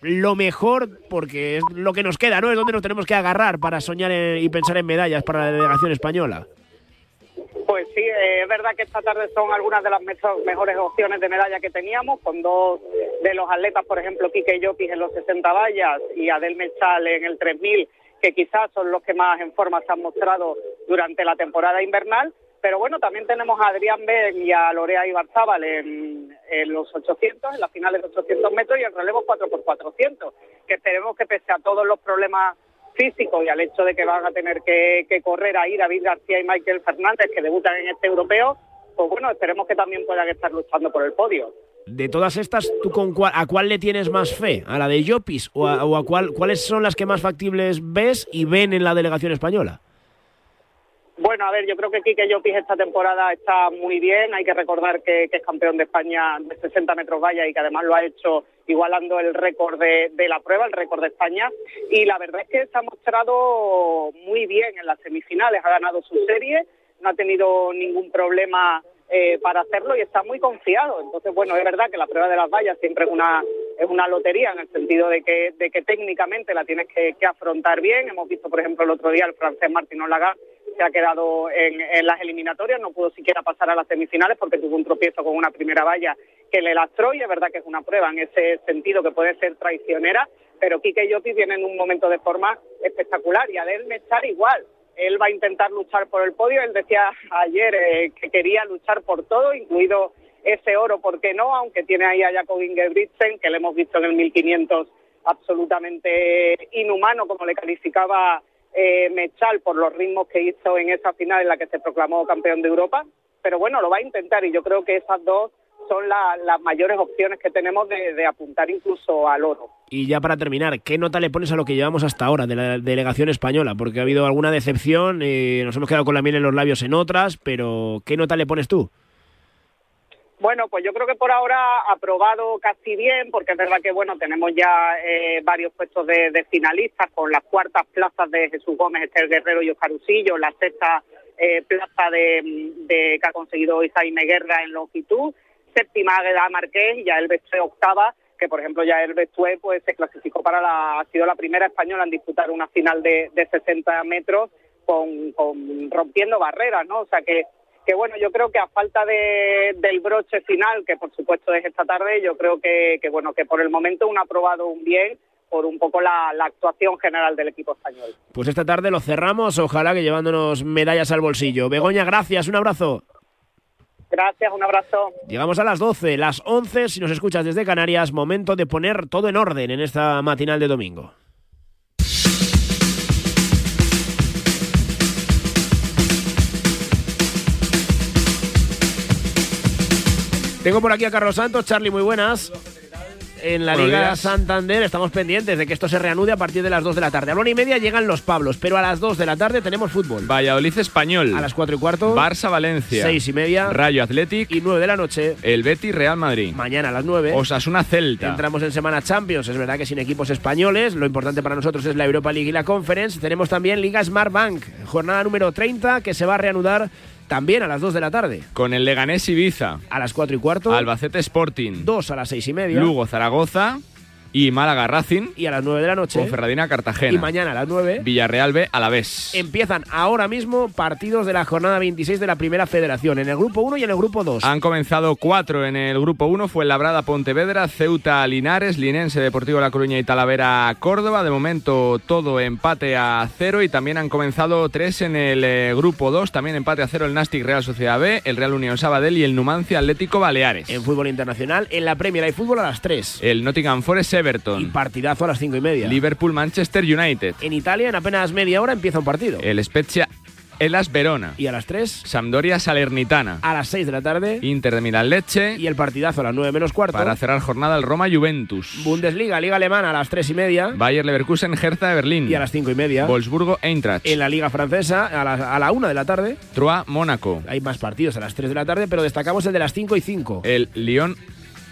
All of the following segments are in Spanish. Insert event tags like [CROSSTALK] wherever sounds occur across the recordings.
lo mejor, porque es lo que nos queda, ¿no? Es donde nos tenemos que agarrar para soñar en- y pensar en medallas para la delegación española. Pues sí, eh, es verdad que esta tarde son algunas de las mejores opciones de medalla que teníamos, con dos de los atletas, por ejemplo, Quique Llopis en los 60 vallas y Adel Mechal en el 3000, que quizás son los que más en forma se han mostrado durante la temporada invernal. Pero bueno, también tenemos a Adrián Ben y a Lorea Ibarzábal en, en los 800, en las finales de 800 metros y en relevo 4x400, que esperemos que pese a todos los problemas físico y al hecho de que van a tener que, que correr ahí David García y Michael Fernández, que debutan en este europeo, pues bueno, esperemos que también puedan estar luchando por el podio. De todas estas, ¿tú con cuál, a cuál le tienes más fe? ¿A la de Llopis o a, o a cuál, cuáles son las que más factibles ves y ven en la delegación española? Bueno, a ver, yo creo que Quique Llopis esta temporada está muy bien. Hay que recordar que, es campeón de España de 60 metros valla y que además lo ha hecho igualando el récord de, de la prueba, el récord de España. Y la verdad es que se ha mostrado muy bien en las semifinales. Ha ganado su serie, no ha tenido ningún problema eh, para hacerlo y está muy confiado. Entonces, bueno, es verdad que la prueba de las vallas siempre es una es una lotería en el sentido de que de que técnicamente la tienes que, afrontar bien. Hemos visto, por ejemplo, el otro día el francés Martín Olaga se ha quedado en, las eliminatorias, no pudo siquiera pasar a las semifinales porque tuvo un tropiezo con una primera valla que le lastró y es verdad que es una prueba en ese sentido que puede ser traicionera, pero Quique Llopis viene en un momento de forma espectacular y a él estar igual. Él va a intentar luchar por el podio, él decía ayer eh, que quería luchar por todo, incluido ese oro, ¿por qué no? Aunque tiene ahí a Jacob Ingebrigtsen, que le hemos visto en el 1500 absolutamente inhumano, como le calificaba eh, Mechal por los ritmos que hizo en esa final en la que se proclamó campeón de Europa. Pero bueno, lo va a intentar y yo creo que esas dos son la- las mayores opciones que tenemos de, de apuntar incluso al oro. Y ya para terminar, ¿qué nota le pones a lo que llevamos hasta ahora de la delegación española? Porque ha habido alguna decepción, eh, nos hemos quedado con la miel en los labios en otras, pero ¿qué nota le pones tú? Bueno, pues yo creo que por ahora ha probado casi bien, porque es verdad que bueno tenemos ya eh, varios puestos de, de finalistas con las cuartas plazas de Jesús Gómez, Esther Guerrero y Oscar Usillo, la sexta eh, plaza de, de- que ha conseguido Isaime Guerra en longitud, séptima Águeda Marqués y ya el Bestué octava, que por ejemplo ya el Bestué pues se clasificó para la, ha sido la primera española en disputar una final de, de 60 metros con, con rompiendo barreras, ¿no? O sea que que bueno, yo creo que a falta de, del broche final, que por supuesto es esta tarde, yo creo que, que bueno, que por el momento un aprobado un bien por un poco la, la actuación general del equipo español. Pues esta tarde lo cerramos, ojalá que llevándonos medallas al bolsillo. Begoña, gracias, un abrazo. Gracias, un abrazo. Llegamos a las 12, las 11, si nos escuchas desde Canarias, momento de poner todo en orden en esta matinal de domingo. Tengo por aquí a Carlos Santos. Charlie, muy buenas. En la Buenos Liga días. Santander estamos pendientes de que esto se reanude a partir de las 2 de la tarde. A la una y media llegan los Pablos, pero a las 2 de la tarde tenemos fútbol. Valladolid Español. A las 4 y cuarto, Barça Valencia. 6 y media Rayo Athletic. y 9 de la noche. El Betis Real Madrid. Mañana a las 9. Osasuna Celta. Entramos en Semana Champions, es verdad que sin equipos españoles, lo importante para nosotros es la Europa League y la Conference. Tenemos también Liga Smart Bank, jornada número 30 que se va a reanudar también a las 2 de la tarde. Con el Leganés Ibiza. A las 4 y cuarto, Albacete Sporting. 2 a las 6 y media Lugo Zaragoza. Y Málaga Racing. y a las 9 de la noche. Ponferradina Cartagena. Y mañana a las 9 Villarreal B a la vez. empiezan ahora mismo partidos de la jornada 26 de la Primera Federación, en el grupo 1 y en el grupo 2. Han comenzado cuatro en el grupo 1, fue Labrada Pontevedra, Ceuta Linares, Linense Deportivo La Coruña y Talavera Córdoba. De momento todo empate a cero y también han comenzado tres en el eh, grupo 2, también empate a cero el Nastic Real Sociedad B, el Real Unión Sabadell y el Numancia Atlético Baleares. En fútbol internacional, en la Premier hay fútbol a las 3 El Nottingham Forest y Everton, partidazo a las 5 y media. Liverpool Manchester United, En Italia, en apenas media hora empieza un partido. el Spezia Elas Verona, Y a las 3, Sampdoria Salernitana, a las 6 de la tarde Inter de Milán Leche y el partidazo a las 9 menos cuarto. para cerrar jornada el Roma Juventus. Bundesliga, Liga Alemana a las 3 y media Bayer Leverkusen Hertha de Berlín. y a las 5 y media. Wolfsburgo Eintracht. En la Liga Francesa, a la, a la 1 de la tarde, Troyes Mónaco. hay más partidos a las 3 de la tarde, pero destacamos el de las 5 y 5. El Lyon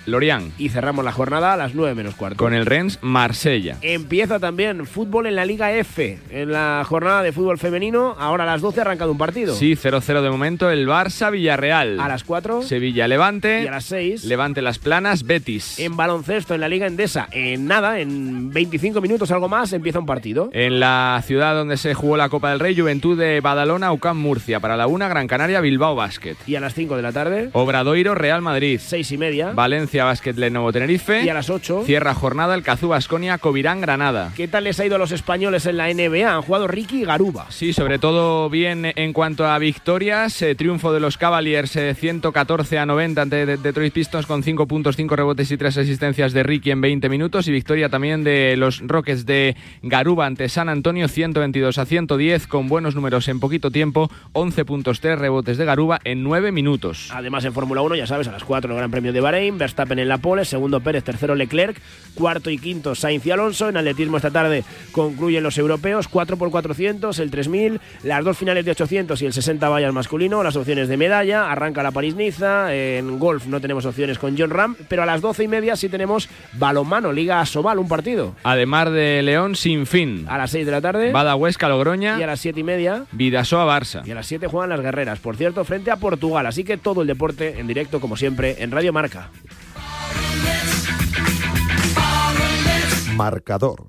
Lorient. Y cerramos la jornada a las 9 menos cuarto. Con el Rennes, Marsella. Empieza también fútbol en la Liga F. En la jornada de fútbol femenino, ahora a las 12 ha arrancado un partido. Sí, 0-0 de momento el Barça Villarreal. A las 4. Sevilla Levante. Y a las 6. Levante Las Planas, Betis. En baloncesto en la Liga Endesa, en nada, en 25 minutos algo más, empieza un partido. En la ciudad donde se jugó la Copa del Rey, Juventud de Badalona, UCAM Murcia. Para la 1, Gran Canaria, Bilbao Basket. Y a las 5 de la tarde. Obradoiro, Real Madrid. 6 y media. Valencia Basket, Lenovo Tenerife. Y a las 8. Cierra jornada el Cazú Basconia, Covirán, Granada. ¿Qué tal les ha ido a los españoles en la NBA? Han jugado Ricky y Garuba. Sí, sobre todo bien en cuanto a victorias. Eh, triunfo de los Cavaliers eh, 114 a 90 ante Detroit Pistons con 5 puntos, 5 rebotes y 3 asistencias de Ricky en 20 minutos. Y victoria también de los Rockets de Garuba ante San Antonio 122 a 110 con buenos números en poquito tiempo. 11 puntos, 3 rebotes de Garuba en 9 minutos. Además en Fórmula 1, ya sabes, a las 4 el Gran Premio de Bahrein, Verstappen en la pole, segundo Pérez, tercero Leclerc, cuarto y quinto Sainz y Alonso. En atletismo esta tarde concluyen los europeos, 4 por 400, el 3000, las dos finales de 800 y el 60 vallas masculino, las opciones de medalla, arranca la París-Niza, en golf no tenemos opciones con John Ram, pero a las 12 y media sí tenemos balonmano, Liga Sobal, un partido. Además de León sin fin. A las 6 de la tarde. Bada Huesca, Logroña. Y a las 7 y media. Vidasoa, Barça. Y a las 7 juegan las guerreras, por cierto, frente a Portugal. Así que todo el deporte en directo, como siempre, en Radio Marca. Marcador.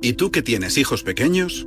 ¿Y tú que tienes hijos pequeños?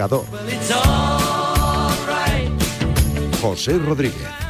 Marcador. José Rodríguez.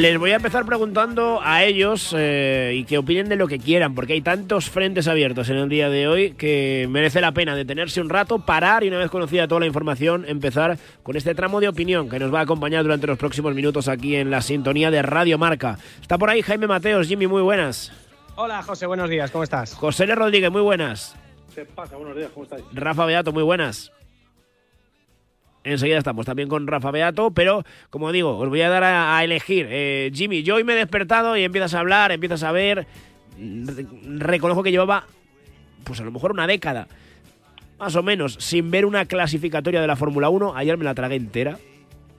Les voy a empezar preguntando a ellos eh, y que opinen de lo que quieran, porque hay tantos frentes abiertos en el día de hoy que merece la pena detenerse un rato, parar y una vez conocida toda la información, empezar con este tramo de opinión que nos va a acompañar durante los próximos minutos aquí en la sintonía de Radio Marca. Está por ahí Jaime Mateos, Jimmy, muy buenas. Hola José, buenos días, ¿cómo estás? José L. Rodríguez, muy buenas. ¿Qué pasa? Buenos días, ¿cómo estáis? Rafa Beato, muy buenas. Enseguida estamos también con Rafa Beato, pero como digo, os voy a dar a, elegir. Eh, Jimmy, yo hoy me he despertado y empiezas a hablar, empiezas a ver. reconozco que llevaba, pues a lo mejor una década, más o menos, sin ver una clasificatoria de la Fórmula 1. Ayer me la tragué entera.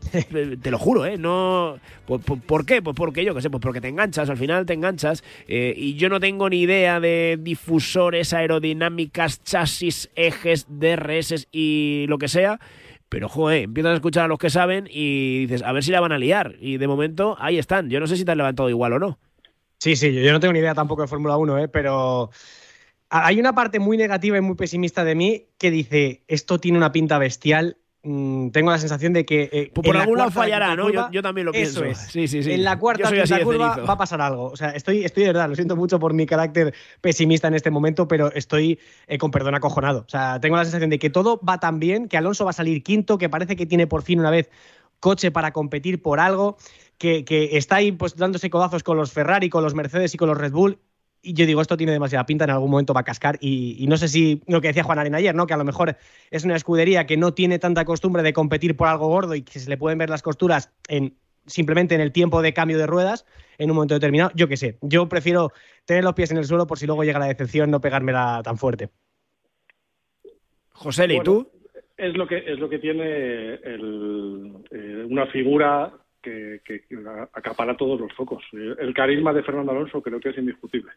[LAUGHS] te lo juro, ¿eh? No, ¿por, qué? Pues porque yo qué sé, pues porque te enganchas, al final te enganchas. Eh, y yo no tengo ni idea de difusores, aerodinámicas, chasis, ejes, DRS y lo que sea. Pero, joder, empiezas a escuchar a los que saben y dices, a ver si la van a liar. Y de momento, ahí están. Yo no sé si te han levantado igual o no. Sí, sí, yo no tengo ni idea tampoco de Fórmula 1, ¿eh? pero hay una parte muy negativa y muy pesimista de mí que dice, esto tiene una pinta bestial Mm, tengo la sensación de que. Eh, por algún lado fallará, ¿no? yo, también lo pienso. Eso es. Sí, sí, sí. En la cuarta curva va a pasar algo. O sea, estoy, estoy de verdad, lo siento mucho por mi carácter pesimista en este momento, pero estoy eh, con perdón acojonado. O sea, tengo la sensación de que todo va tan bien, que Alonso va a salir quinto, que parece que tiene por fin una vez coche para competir por algo, que, que está ahí pues dándose codazos con los Ferrari, con los Mercedes y con los Red Bull y yo digo, esto tiene demasiada pinta, en algún momento va a cascar. Y, no sé si lo que decía Juan Arena ayer, ¿no? Que a lo mejor es una escudería que no tiene tanta costumbre de competir por algo gordo y que se le pueden ver las costuras en simplemente en el tiempo de cambio de ruedas en un momento determinado. Yo qué sé, yo prefiero tener los pies en el suelo por si luego llega la decepción, no pegármela tan fuerte. José, ¿y tú? Es lo que, es lo que tiene eh, una figura que, acapara todos los focos. El carisma de Fernando Alonso creo que es indiscutible.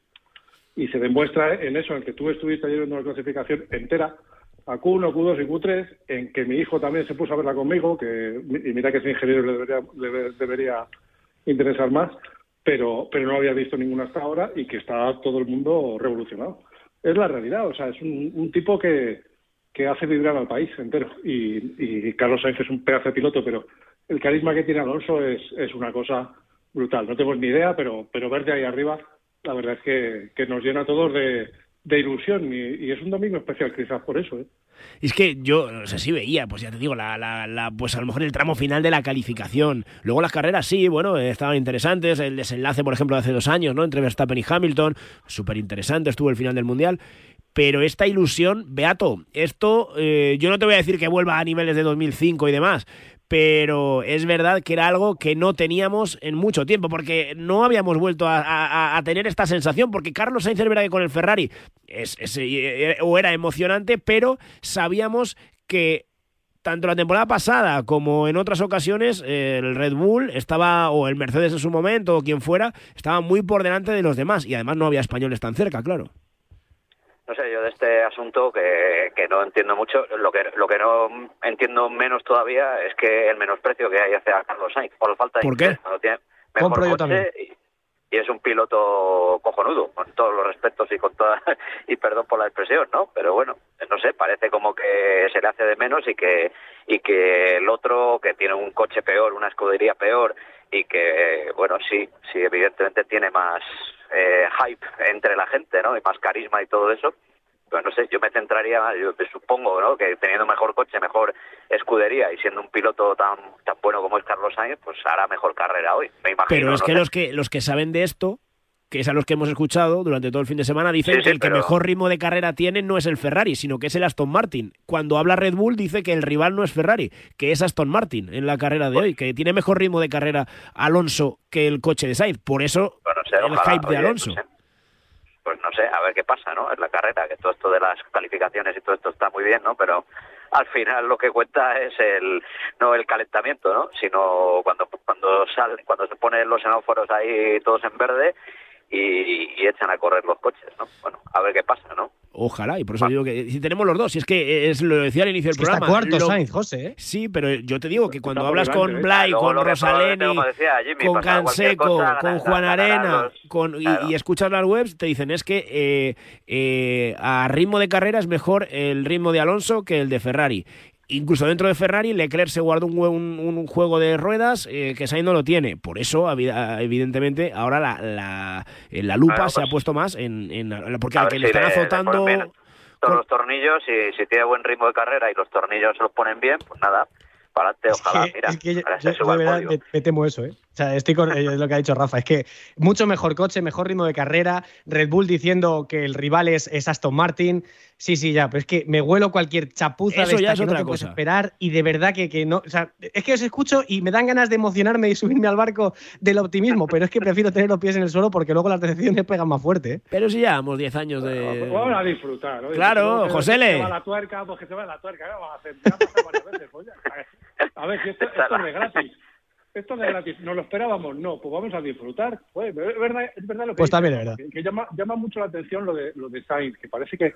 Y se demuestra en eso, en que tú estuviste ayer viendo una clasificación entera, a Q1, Q2 y Q3, en que mi hijo también se puso a verla conmigo, que y mira que ese ingeniero le debería, le debería interesar más, pero, pero no había visto ninguna hasta ahora y que está todo el mundo revolucionado. Es la realidad, o sea, es un, tipo que, que hace vibrar al país entero. Y, y Carlos Sainz es un pedazo de piloto, pero el carisma que tiene Alonso es, es una cosa brutal. No tengo ni idea, pero, pero verte ahí arriba, la verdad es que, que nos llena a todos de, de ilusión y, es un domingo especial quizás por eso. ¿eh? Es que yo, no sé si veía, pues ya te digo, la, la, la, pues a lo mejor el tramo final de la calificación. Luego las carreras sí, bueno, estaban interesantes. El desenlace, por ejemplo, de hace dos años, ¿no? Entre Verstappen y Hamilton, súper interesante, estuvo el final del Mundial. Pero esta ilusión, Beato, esto eh, yo no te voy a decir que vuelva a niveles de 2005 y demás, pero es verdad que era algo que no teníamos en mucho tiempo, porque no habíamos vuelto a, tener esta sensación, porque Carlos Sainz que con el Ferrari es, eh, o era emocionante, pero sabíamos que tanto la temporada pasada como en otras ocasiones el Red Bull estaba, o el Mercedes en su momento, o quien fuera, estaba muy por delante de los demás, y además no había españoles tan cerca, claro no sé, yo de este asunto que, que no entiendo mucho, lo que lo que no entiendo menos todavía es que el menosprecio que hay hacia Carlos Sainz, por la falta de ¿Por qué? tiene mejor coche y, es un piloto cojonudo, con todos los respetos y con toda [LAUGHS] y perdón por la expresión, ¿no? Pero bueno, no sé, parece como que se le hace de menos y que y que el otro que tiene un coche peor, una escudería peor y que bueno, sí, sí evidentemente tiene más eh, hype entre la gente, ¿no? Y más carisma y todo eso. Pues no sé, yo me centraría, yo supongo, ¿no? Que teniendo mejor coche, mejor escudería y siendo un piloto tan tan bueno como es Carlos Sainz, pues hará mejor carrera hoy, me imagino. Pero es que los que los que saben de esto que es a los que hemos escuchado durante todo el fin de semana, dicen que el que mejor ritmo de carrera tiene no es el Ferrari, sino que es el Aston Martin. Cuando habla Red Bull dice que el rival no es Ferrari, que es Aston Martin en la carrera de hoy, que tiene mejor ritmo de carrera Alonso que el coche de Sainz. Por eso el hype de Alonso. pues no sé, a ver qué pasa, ¿no? En la carrera, que todo esto de las calificaciones y todo esto está muy bien, ¿no? Pero al final lo que cuenta es el no el calentamiento, ¿no? Sino cuando cuando sale, cuando se ponen los semáforos ahí todos en verde y, echan a correr los coches, ¿no? Bueno, a ver qué pasa, ¿no? Ojalá, y por eso digo que si tenemos los dos, si es que es lo decía al inicio del programa. Está cuarto Sainz, José. ¿eh? Sí, pero yo te digo que cuando hablas con Blay, con Rosaleni, con Canseco, con Juan Arena, con, y, escuchas las webs, te dicen es que eh, eh, a ritmo de carrera es mejor el ritmo de Alonso que el de Ferrari incluso dentro de Ferrari, Leclerc se guardó un, juego de ruedas eh, que Sainz no lo tiene. Por eso, evidentemente, ahora la, la, la lupa se ha pues puesto más en, en porque al que le están azotando... Todos los tornillos, y si tiene buen ritmo de carrera y los tornillos se los ponen bien, pues nada, para adelante, ojalá, mira. Es que yo, me, temo eso, ¿eh? O sea, estoy con eh, lo que ha dicho Rafa. Es que mucho mejor coche, mejor ritmo de carrera. Red Bull diciendo que el rival es, Aston Martin. Sí, sí, ya. Pero es que me huelo cualquier chapuza de esta que no te puedes esperar. Y de verdad que, que, no. O sea, es que os escucho y me dan ganas de emocionarme y subirme al barco del optimismo. Pero es que prefiero tener los pies en el suelo porque luego las decisiones pegan más fuerte. ¿eh? Pero si llevamos 10 años de. vamos a disfrutar. ¿no? Claro, José Le. Se va la tuerca, pues que se va la tuerca. Vamos a hacer. Ya varias veces, pues A ver, si esto, esto es de gratis esto de gratis, ¿no lo esperábamos? No, pues vamos a disfrutar. Pues, es, verdad, es verdad lo que Pues también es verdad. Que, llama, llama mucho la atención lo de, lo de Sainz, que parece que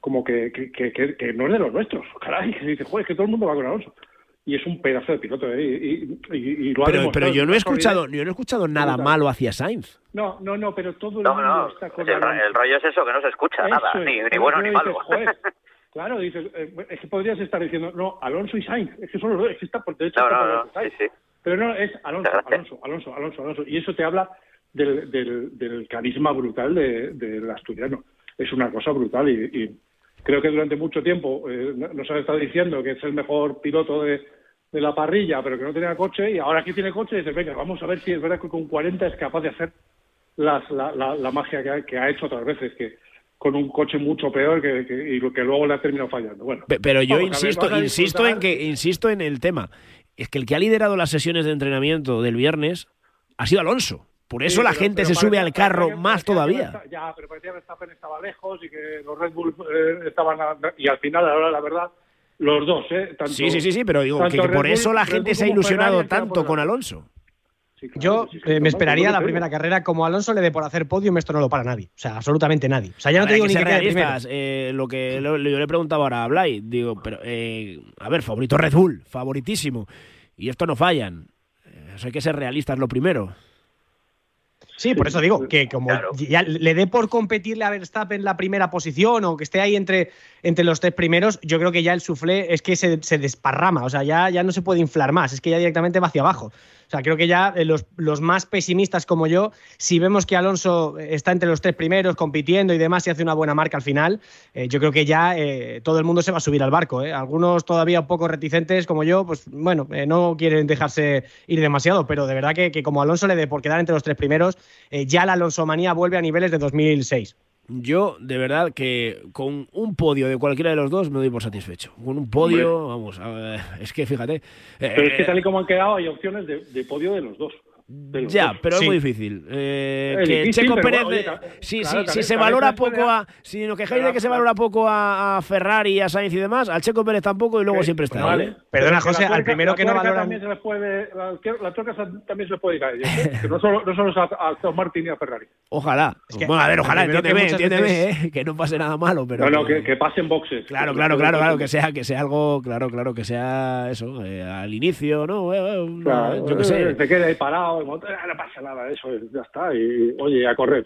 como que, que, que, no es de los nuestros. Caray, que dice, joder, que todo el mundo va con Alonso. Y es un pedazo de piloto, ¿eh? y, y, lo pero, pero yo no he escuchado, yo no he escuchado nada malo hacia Sainz. No, no, no, pero todo el mundo no, está con el, el, rollo es eso, que no se escucha nada, ni, ni bueno ni malo. [LAUGHS] Claro, dices, eh, es que podrías estar diciendo, no, Alonso y Sainz, es que son los dos, es que está por derecho. No, no, no, sí, sí. Pero no, es Alonso, Alonso, Alonso, Alonso, Alonso. Y eso te habla del, del, carisma brutal del de, asturiano. Es una cosa brutal y, creo que durante mucho tiempo eh, nos han estado diciendo que es el mejor piloto de, de la parrilla, pero que no tenía coche, y ahora que tiene coche, dices, venga, vamos a ver si es verdad que con 40 es capaz de hacer las, la, la, magia que ha, que ha, hecho otras veces, que con un coche mucho peor que, que, y que luego le ha terminado fallando. Bueno, pero yo insisto, insisto en que insisto en el tema es que el que ha liderado las sesiones de entrenamiento del viernes ha sido Alonso. Por eso la gente se sube al carro más todavía. ya, pero parecía que Verstappen estaba lejos y que los Red Bull eh, estaban... y al final, ahora la verdad, los dos, ¿eh? sí, sí, sí, sí, pero digo que, por eso la gente se ha ilusionado tanto con Alonso. Yo eh, me esperaría la primera carrera como Alonso le dé por hacer podio, esto no lo para nadie. O sea, absolutamente nadie. O sea, ya no te digo ni que realistas. Eh, lo que yo le preguntaba ahora a Blay, digo, pero eh, a ver, favorito Red Bull, favoritísimo. Y esto no fallan. Eso hay que ser realistas lo primero. Sí, por eso digo que como ya le dé por competirle a Verstappen la primera posición o que esté ahí entre, entre los tres primeros, yo creo que ya el suflé es que se, se desparrama, o sea, ya, ya no se puede inflar más, es que ya directamente va hacia abajo. O sea, creo que ya eh, los, los, más pesimistas como yo, si vemos que Alonso está entre los tres primeros compitiendo y demás y hace una buena marca al final, eh, yo creo que ya eh, todo el mundo se va a subir al barco. Algunos todavía un poco reticentes como yo, pues bueno, no quieren dejarse ir demasiado, pero de verdad que, que como Alonso le dé por quedar entre los tres primeros, ya la Alonso manía vuelve a niveles de 2006. Yo, de verdad, que con un podio de cualquiera de los dos me doy por satisfecho. Con un podio, vamos, es que fíjate. Pero es que tal y como han quedado, hay opciones de podio de los dos ya, pero es muy difícil. Eh, que Checo Pérez, si, se valora poco a. Si nos quejáis de que se valora poco a, Ferrari, a Sainz y demás, al Checo Pérez tampoco y luego siempre está. Vale. Perdona, José, al primero que no valora. También se les puede, la, la tuerca también se les puede ir a ellos. ¿eh? que no solo, no solo a, a Martin y a Ferrari. Ojalá. bueno, a ver, ojalá, entiéndeme, entiéndeme, ¿eh? que no pase nada malo. Pero no, no, que, que pasen boxes. Claro, claro, claro, claro, que sea, que sea algo, claro, claro, que sea eso, eh, al inicio, ¿no? yo qué sé. Se quede ahí parado, no pasa nada, eso ya está. Y oye, a correr.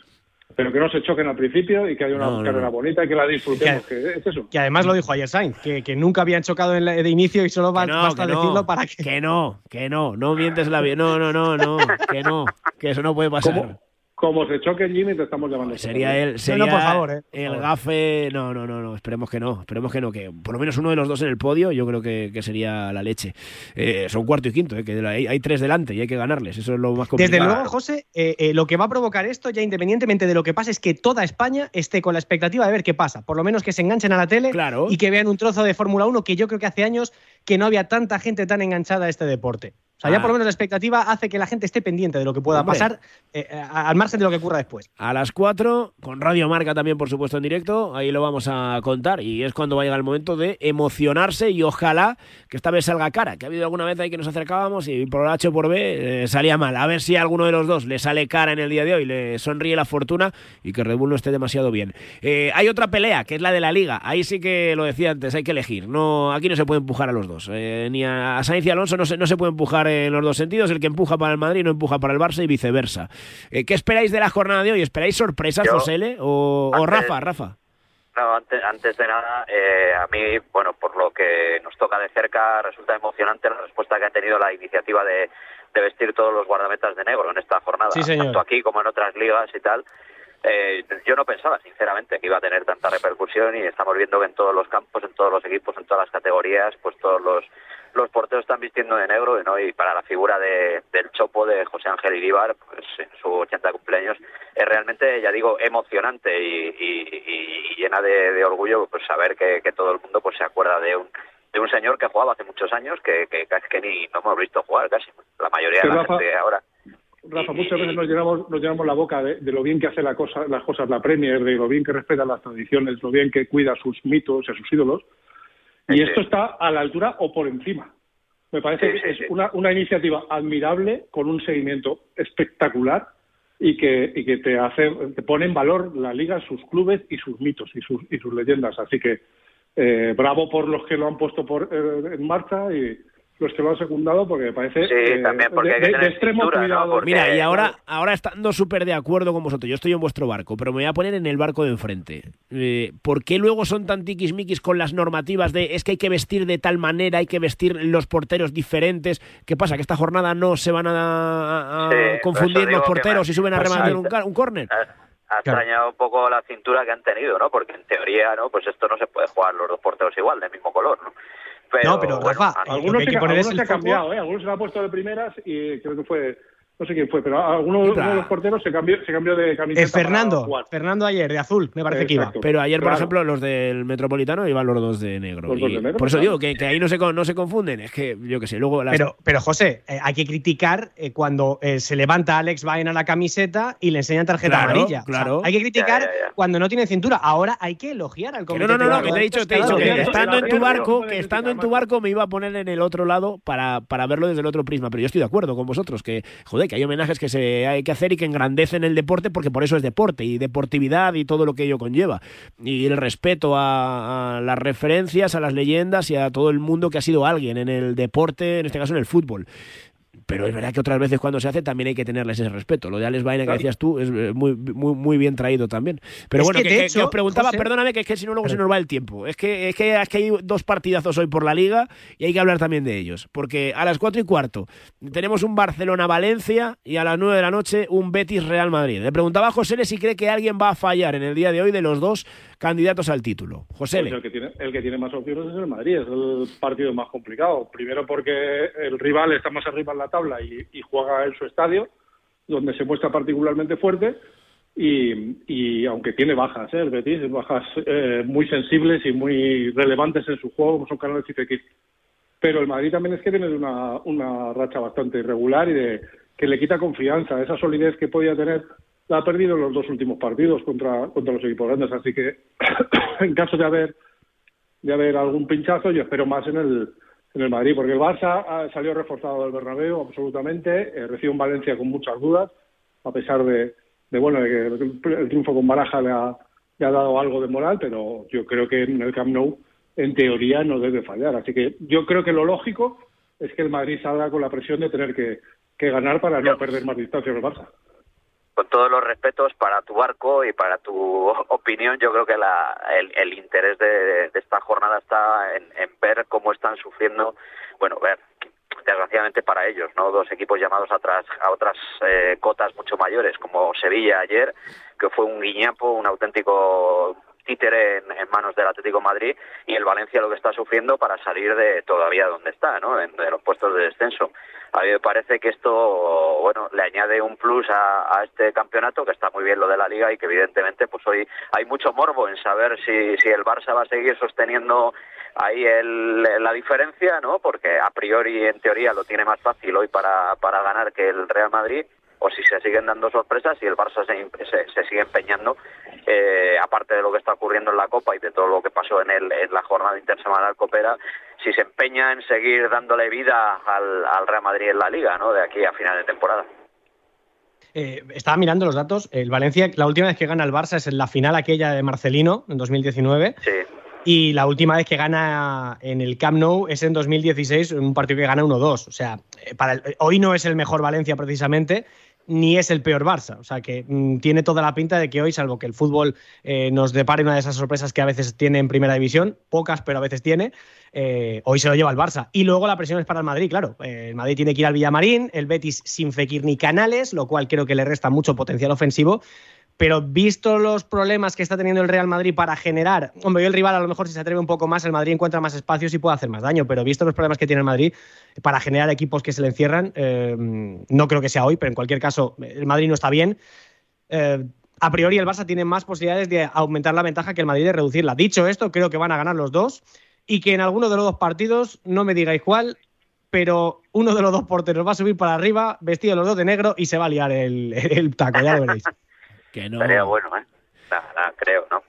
Pero que no se choquen al principio y que haya una carrera bonita y que la disfrutemos. Que, es eso. que, además lo dijo ayer Sainz, que, que nunca habían chocado en de inicio y solo va, basta decirlo para que. Que no, que no, no mientes la vida. No, no, no, no, que no, que eso no puede pasar. Como se choque Jimmy, te estamos llamando. Sería él, sería por favor, eh, el gafe. No, no, no, no, esperemos que no. Esperemos que no, que por lo menos uno de los dos en el podio, yo creo que, sería la leche. Eh, son cuarto y quinto, eh, que hay, tres delante y hay que ganarles. Eso es lo más complicado. Desde luego, José, lo que va a provocar esto, ya independientemente de lo que pase, es que toda España esté con la expectativa de ver qué pasa. Por lo menos que se enganchen a la tele y que vean un trozo de Fórmula 1 que yo creo que hace años que no había tanta gente tan enganchada a este deporte. O sea, ya por lo menos la expectativa hace que la gente esté pendiente de lo que pueda pasar eh, al margen de lo que ocurra después. A las 4, con Radio Marca también, por supuesto, en directo, ahí lo vamos a contar y es cuando va a llegar el momento de emocionarse y ojalá que esta vez salga cara, que ha habido alguna vez ahí que nos acercábamos y por H o por B eh, salía mal. A ver si a alguno de los dos le sale cara en el día de hoy, le sonríe la fortuna y que Red Bull no esté demasiado bien. Eh, hay otra pelea, que es la de la Liga. Ahí sí que lo decía antes, hay que elegir. No, aquí no se puede empujar a los dos. Eh, ni a, Sainz y Alonso no se, no se puede empujar en los dos sentidos. El que empuja para el Madrid no empuja para el Barça y viceversa. ¿Qué esperáis de la jornada de hoy? ¿Esperáis sorpresas, José o, o Rafa? Rafa. No, antes, antes de nada, eh, a mí, bueno, por lo que nos toca de cerca, resulta emocionante la respuesta que ha tenido la iniciativa de, vestir todos los guardametas de negro en esta jornada, tanto aquí como en otras ligas y tal. Eh, yo no pensaba, sinceramente, que iba a tener tanta repercusión y estamos viendo que en todos los campos, en todos los equipos, en todas las categorías, pues todos los los porteros están vistiendo de negro ¿no? y para la figura de, del Chopo de José Ángel Iríbar, pues en su 80 cumpleaños, es realmente, ya digo, emocionante y, llena de, orgullo pues saber que, todo el mundo pues se acuerda de un de un señor que jugaba hace muchos años que, que, que ni no hemos visto jugar casi, la mayoría de la gente ahora. Rafa, muchas veces nos llenamos, nos llenamos la boca de, lo bien que hace la cosa, las cosas la Premier, de lo bien que respeta las tradiciones, lo bien que cuida sus mitos y a sus ídolos, y esto está a la altura o por encima. Me parece que es una, una iniciativa admirable con un seguimiento espectacular y que, y que te hace te pone en valor la liga, sus clubes y sus mitos y sus, y sus leyendas. Así que eh, bravo por los que lo han puesto por, eh, en marcha y, los que lo han secundado porque me parece de, extremo cuidado. Mira, y ahora, ahora estando súper de acuerdo con vosotros, yo estoy en vuestro barco, pero me voy a poner en el barco de enfrente. Eh, ¿Por qué luego son tan tiquismiquis con las normativas de es que hay que vestir de tal manera, hay que vestir los porteros diferentes? ¿Qué pasa? ¿Que esta jornada no se van a, confundir los porteros y suben a rematar un, un córner? ha extrañado un poco la cintura que han tenido, ¿no? Porque en teoría, ¿no? Pues esto no se puede jugar los dos porteros igual, del mismo color, ¿no? No, pero Rafa, algunos, se, algunos se ha cambiado, ¿eh? algunos se lo ha puesto de primeras y creo que fue no sé quién fue, pero alguno, de los porteros se cambió, se cambió de camiseta. Es Fernando, Fernando ayer, de azul, me parece que iba. Pero ayer, por ejemplo, los del Metropolitano iban los dos de negro. por eso digo que, ahí no se, no se confunden. Es que, yo qué sé, luego. Pero, pero José, eh, hay que criticar eh, cuando eh, se levanta Alex Vaina a la camiseta y le enseñan tarjeta amarilla. Claro. hay que criticar cuando no tiene cintura. Ahora hay que elogiar al comité. No, no, no, que te he dicho, te he dicho que estando en tu barco, que estando en tu barco me iba a poner en el otro lado para, para verlo desde el otro prisma. Pero yo estoy de acuerdo con vosotros, que, joder, que hay homenajes que se hay que hacer y que engrandecen el deporte porque por eso es deporte y deportividad y todo lo que ello conlleva. Y el respeto a, a las referencias, a las leyendas y a todo el mundo que ha sido alguien en el deporte, en este caso en el fútbol pero es verdad que otras veces cuando se hace también hay que tenerles ese respeto. Lo de Alex Baina que decías tú es eh, muy, muy, muy bien traído también. Pero bueno, que, os preguntaba, perdóname, que es que si no luego se nos va el tiempo. Es que, es que, es que hay dos partidazos hoy por la liga y hay que hablar también de ellos. Porque a las cuatro y cuarto tenemos un Barcelona-Valencia y a las nueve de la noche un Betis-Real Madrid. Le preguntaba a José si cree que alguien va a fallar en el día de hoy de los dos candidatos al título. José. Pues el, que tiene, el que tiene más opciones es el Madrid, es el partido más complicado. Primero porque el rival está más arriba en la tabla y, juega en su estadio, donde se muestra particularmente fuerte. Y, aunque tiene bajas, ¿eh? el Betis, bajas eh, muy sensibles y muy relevantes en su juego, como son Canales y Fekir. Pero el Madrid también es que tiene una, una racha bastante irregular y de, que le quita confianza, esa solidez que podía tener ha perdido en los dos últimos partidos contra, contra los equipos grandes. Así que, [COUGHS] en caso de haber, de haber algún pinchazo, yo espero más en el, en el Madrid, porque el Barça salió reforzado del Bernabéu absolutamente, eh, recibe un Valencia con muchas dudas, a pesar de, bueno, de que el, triunfo con Baraja le ha, le ha dado algo de moral, pero yo creo que en el Camp Nou, en teoría, no debe fallar. Así que yo creo que lo lógico es que el Madrid salga con la presión de tener que, que ganar para no perder más distancia el Barça con todos los respetos para tu barco y para tu [LAUGHS] opinión, yo creo que la, el, interés de, esta jornada está en, ver cómo están sufriendo, bueno, ver, desgraciadamente para ellos, ¿no? Dos equipos llamados a, a otras eh, cotas mucho mayores, como Sevilla ayer, que fue un guiñapo, un auténtico títere en, manos del Atlético Madrid y el Valencia lo que está sufriendo para salir de todavía donde está, ¿no? En, de los puestos de descenso. A mí me parece que esto, bueno, le añade un plus a, este campeonato, que está muy bien lo de la Liga y que evidentemente, pues hoy hay mucho morbo en saber si, si el Barça va a seguir sosteniendo ahí el, la diferencia, ¿no? Porque a priori, en teoría, lo tiene más fácil hoy para ganar que el Real Madrid o si se siguen dando sorpresas y el Barça se, se, sigue empeñando, eh, aparte de lo que está ocurriendo en la Copa y de todo lo que pasó en, el, en la jornada intersemanal Copera, si se empeña en seguir dándole vida al, al Real Madrid en la Liga, ¿no? De aquí a final de temporada. Eh, estaba mirando los datos. El Valencia, la última vez que gana el Barça es en la final aquella de Marcelino, en 2019. Sí. Y la última vez que gana en el Camp Nou es en 2016, en un partido que gana 1-2. O sea, eh, hoy no es el mejor Valencia precisamente, ni es el peor Barça. O sea que mm, tiene toda la pinta de que hoy, salvo que el fútbol eh, nos depare una de esas sorpresas que a veces tiene en primera división, pocas, pero a veces tiene, eh, hoy se lo lleva el Barça. Y luego la presión es para el Madrid, claro. Eh, el Madrid tiene que ir al Villamarín, el Betis sin Fekir ni Canales, lo cual creo que le resta mucho potencial ofensivo pero visto los problemas que está teniendo el Real Madrid para generar, hombre, el rival a lo mejor si se atreve un poco más, el Madrid encuentra más espacios y puede hacer más daño, pero visto los problemas que tiene el Madrid para generar equipos que se le encierran, eh, no creo que sea hoy, pero en cualquier caso, el Madrid no está bien. Eh, a priori el Barça tiene más posibilidades de aumentar la ventaja que el Madrid de reducirla. Dicho esto, creo que van a ganar los dos y que en alguno de los dos partidos, no me digáis cuál, pero uno de los dos porteros va a subir para arriba, vestido los dos de negro y se va a liar el, el taco, ya lo veréis. [LAUGHS] Que no. Sería bueno, ¿eh? Nada, creo, ¿no?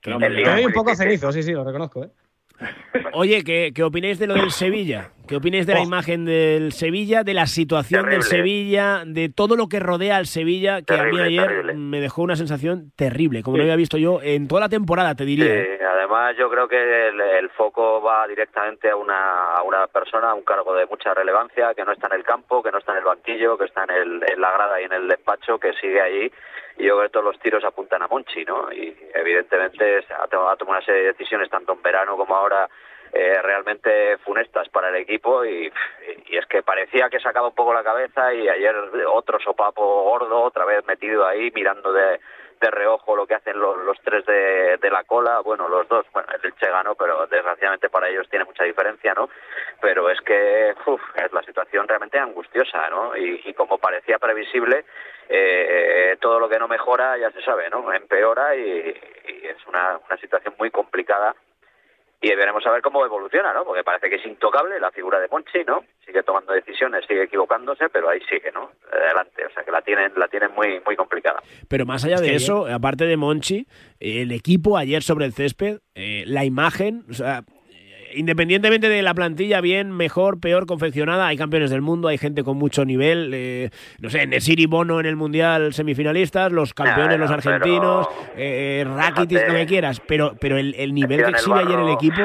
Creo un poco cenizo, sí, sí, lo reconozco, ¿eh? Oye, ¿qué, ¿qué, opináis de lo del Sevilla? ¿Qué opináis de la oh. imagen del Sevilla, de la situación del Sevilla, de todo lo que rodea al Sevilla, que a mí ayer me dejó una sensación terrible, como no había visto yo en toda la temporada, te diría? Sí, además yo creo que el, foco va directamente a una, a una persona, a un cargo de mucha relevancia, que no está en el campo, que no está en el banquillo, que está en, el, en la grada y en el despacho, que sigue allí y yo creo que todos los tiros apuntan a Monchi, ¿no? Y evidentemente ha tomado una serie de decisiones tanto en verano como ahora eh, realmente funestas para el equipo y, es que parecía que sacaba un poco la cabeza y ayer otro sopapo gordo otra vez metido ahí mirando de, reojo lo que hacen los, los tres de, la cola, bueno, los dos, bueno, el Che ganó, pero desgraciadamente para ellos tiene mucha diferencia, ¿no? Pero es que uf, es la situación realmente angustiosa, ¿no? Y, y como parecía previsible, eh, todo lo que no mejora ya se sabe, ¿no? Empeora y, y es una, una situación muy complicada y veremos a ver cómo evoluciona, ¿no? Porque parece que es intocable la figura de Monchi, ¿no? Sigue tomando decisiones, sigue equivocándose, pero ahí sigue, ¿no? Adelante, o sea que la tienen, la tienen muy, muy complicada. Pero más allá de eso, aparte de Monchi, el equipo ayer sobre el césped, eh, la imagen, o sea, independientemente de la plantilla, bien, mejor, peor confeccionada, hay campeones del mundo, hay gente con mucho nivel, eh, no sé, Nesiri Bono en el Mundial semifinalistas, los campeones, los argentinos, eh, Rakitic, lo que quieras, pero, pero el, el nivel que exhibe ayer el equipo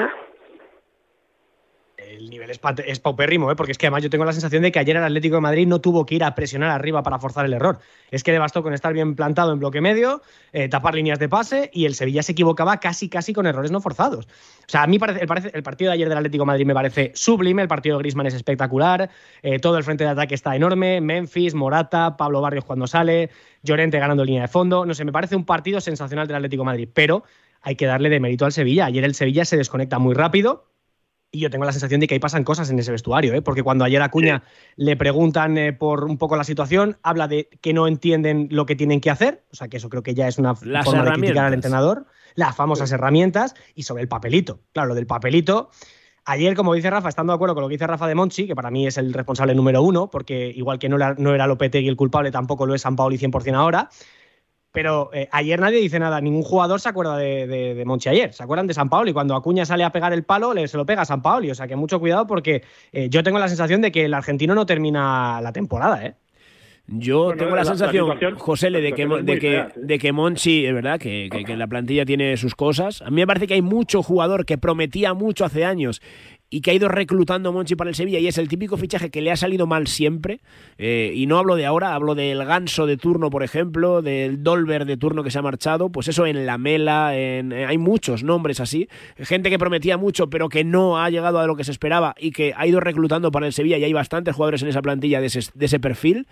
el nivel es, paupérrimo, ¿eh? porque es que además yo tengo la sensación de que ayer el Atlético de Madrid no tuvo que ir a presionar arriba para forzar el error. Es que le bastó con estar bien plantado en bloque medio, eh, tapar líneas de pase y el Sevilla se equivocaba casi, casi con errores no forzados. O sea, a mí parece, el, partido de ayer del Atlético de Madrid me parece sublime, el partido de Griezmann es espectacular, eh, todo el frente de ataque está enorme, Memphis, Morata, Pablo Barrios cuando sale, Llorente ganando línea de fondo, no sé, me parece un partido sensacional del Atlético de Madrid, pero hay que darle de mérito al Sevilla. Ayer el Sevilla se desconecta muy rápido, y yo tengo la sensación de que ahí pasan cosas en ese vestuario, ¿eh? porque cuando ayer a Cuña le preguntan eh, por un poco la situación, habla de que no entienden lo que tienen que hacer, o sea que eso creo que ya es una forma de criticar al entrenador, las famosas herramientas y sobre el papelito. Claro, lo del papelito. Ayer, como dice Rafa, estando de acuerdo con lo que dice Rafa de Monchi, que para mí es el responsable número uno, porque igual que no era, no era Lopetegui el culpable, tampoco lo es San Paoli 100% ahora, pero eh, ayer nadie dice nada, ningún jugador se acuerda de, de, Monchi ayer, se acuerdan de San Paoli. Cuando Acuña sale a pegar el palo, le, se lo pega a San Paoli. O sea que mucho cuidado porque eh, yo tengo la sensación de que el argentino no termina la temporada, ¿eh? Yo tengo la, sensación, José, de, que, de, que, de que Monchi, es verdad, que, que, que, la plantilla tiene sus cosas. A mí me parece que hay mucho jugador que prometía mucho hace años y que ha ido reclutando Monchi para el Sevilla y es el típico fichaje que le ha salido mal siempre. Eh, y no hablo de ahora, hablo del Ganso de turno, por ejemplo, del Dolber de turno que se ha marchado. Pues eso en la Mela, en, eh, hay muchos nombres así. Gente que prometía mucho pero que no ha llegado a lo que se esperaba y que ha ido reclutando para el Sevilla y hay bastantes jugadores en esa plantilla de ese, de ese perfil.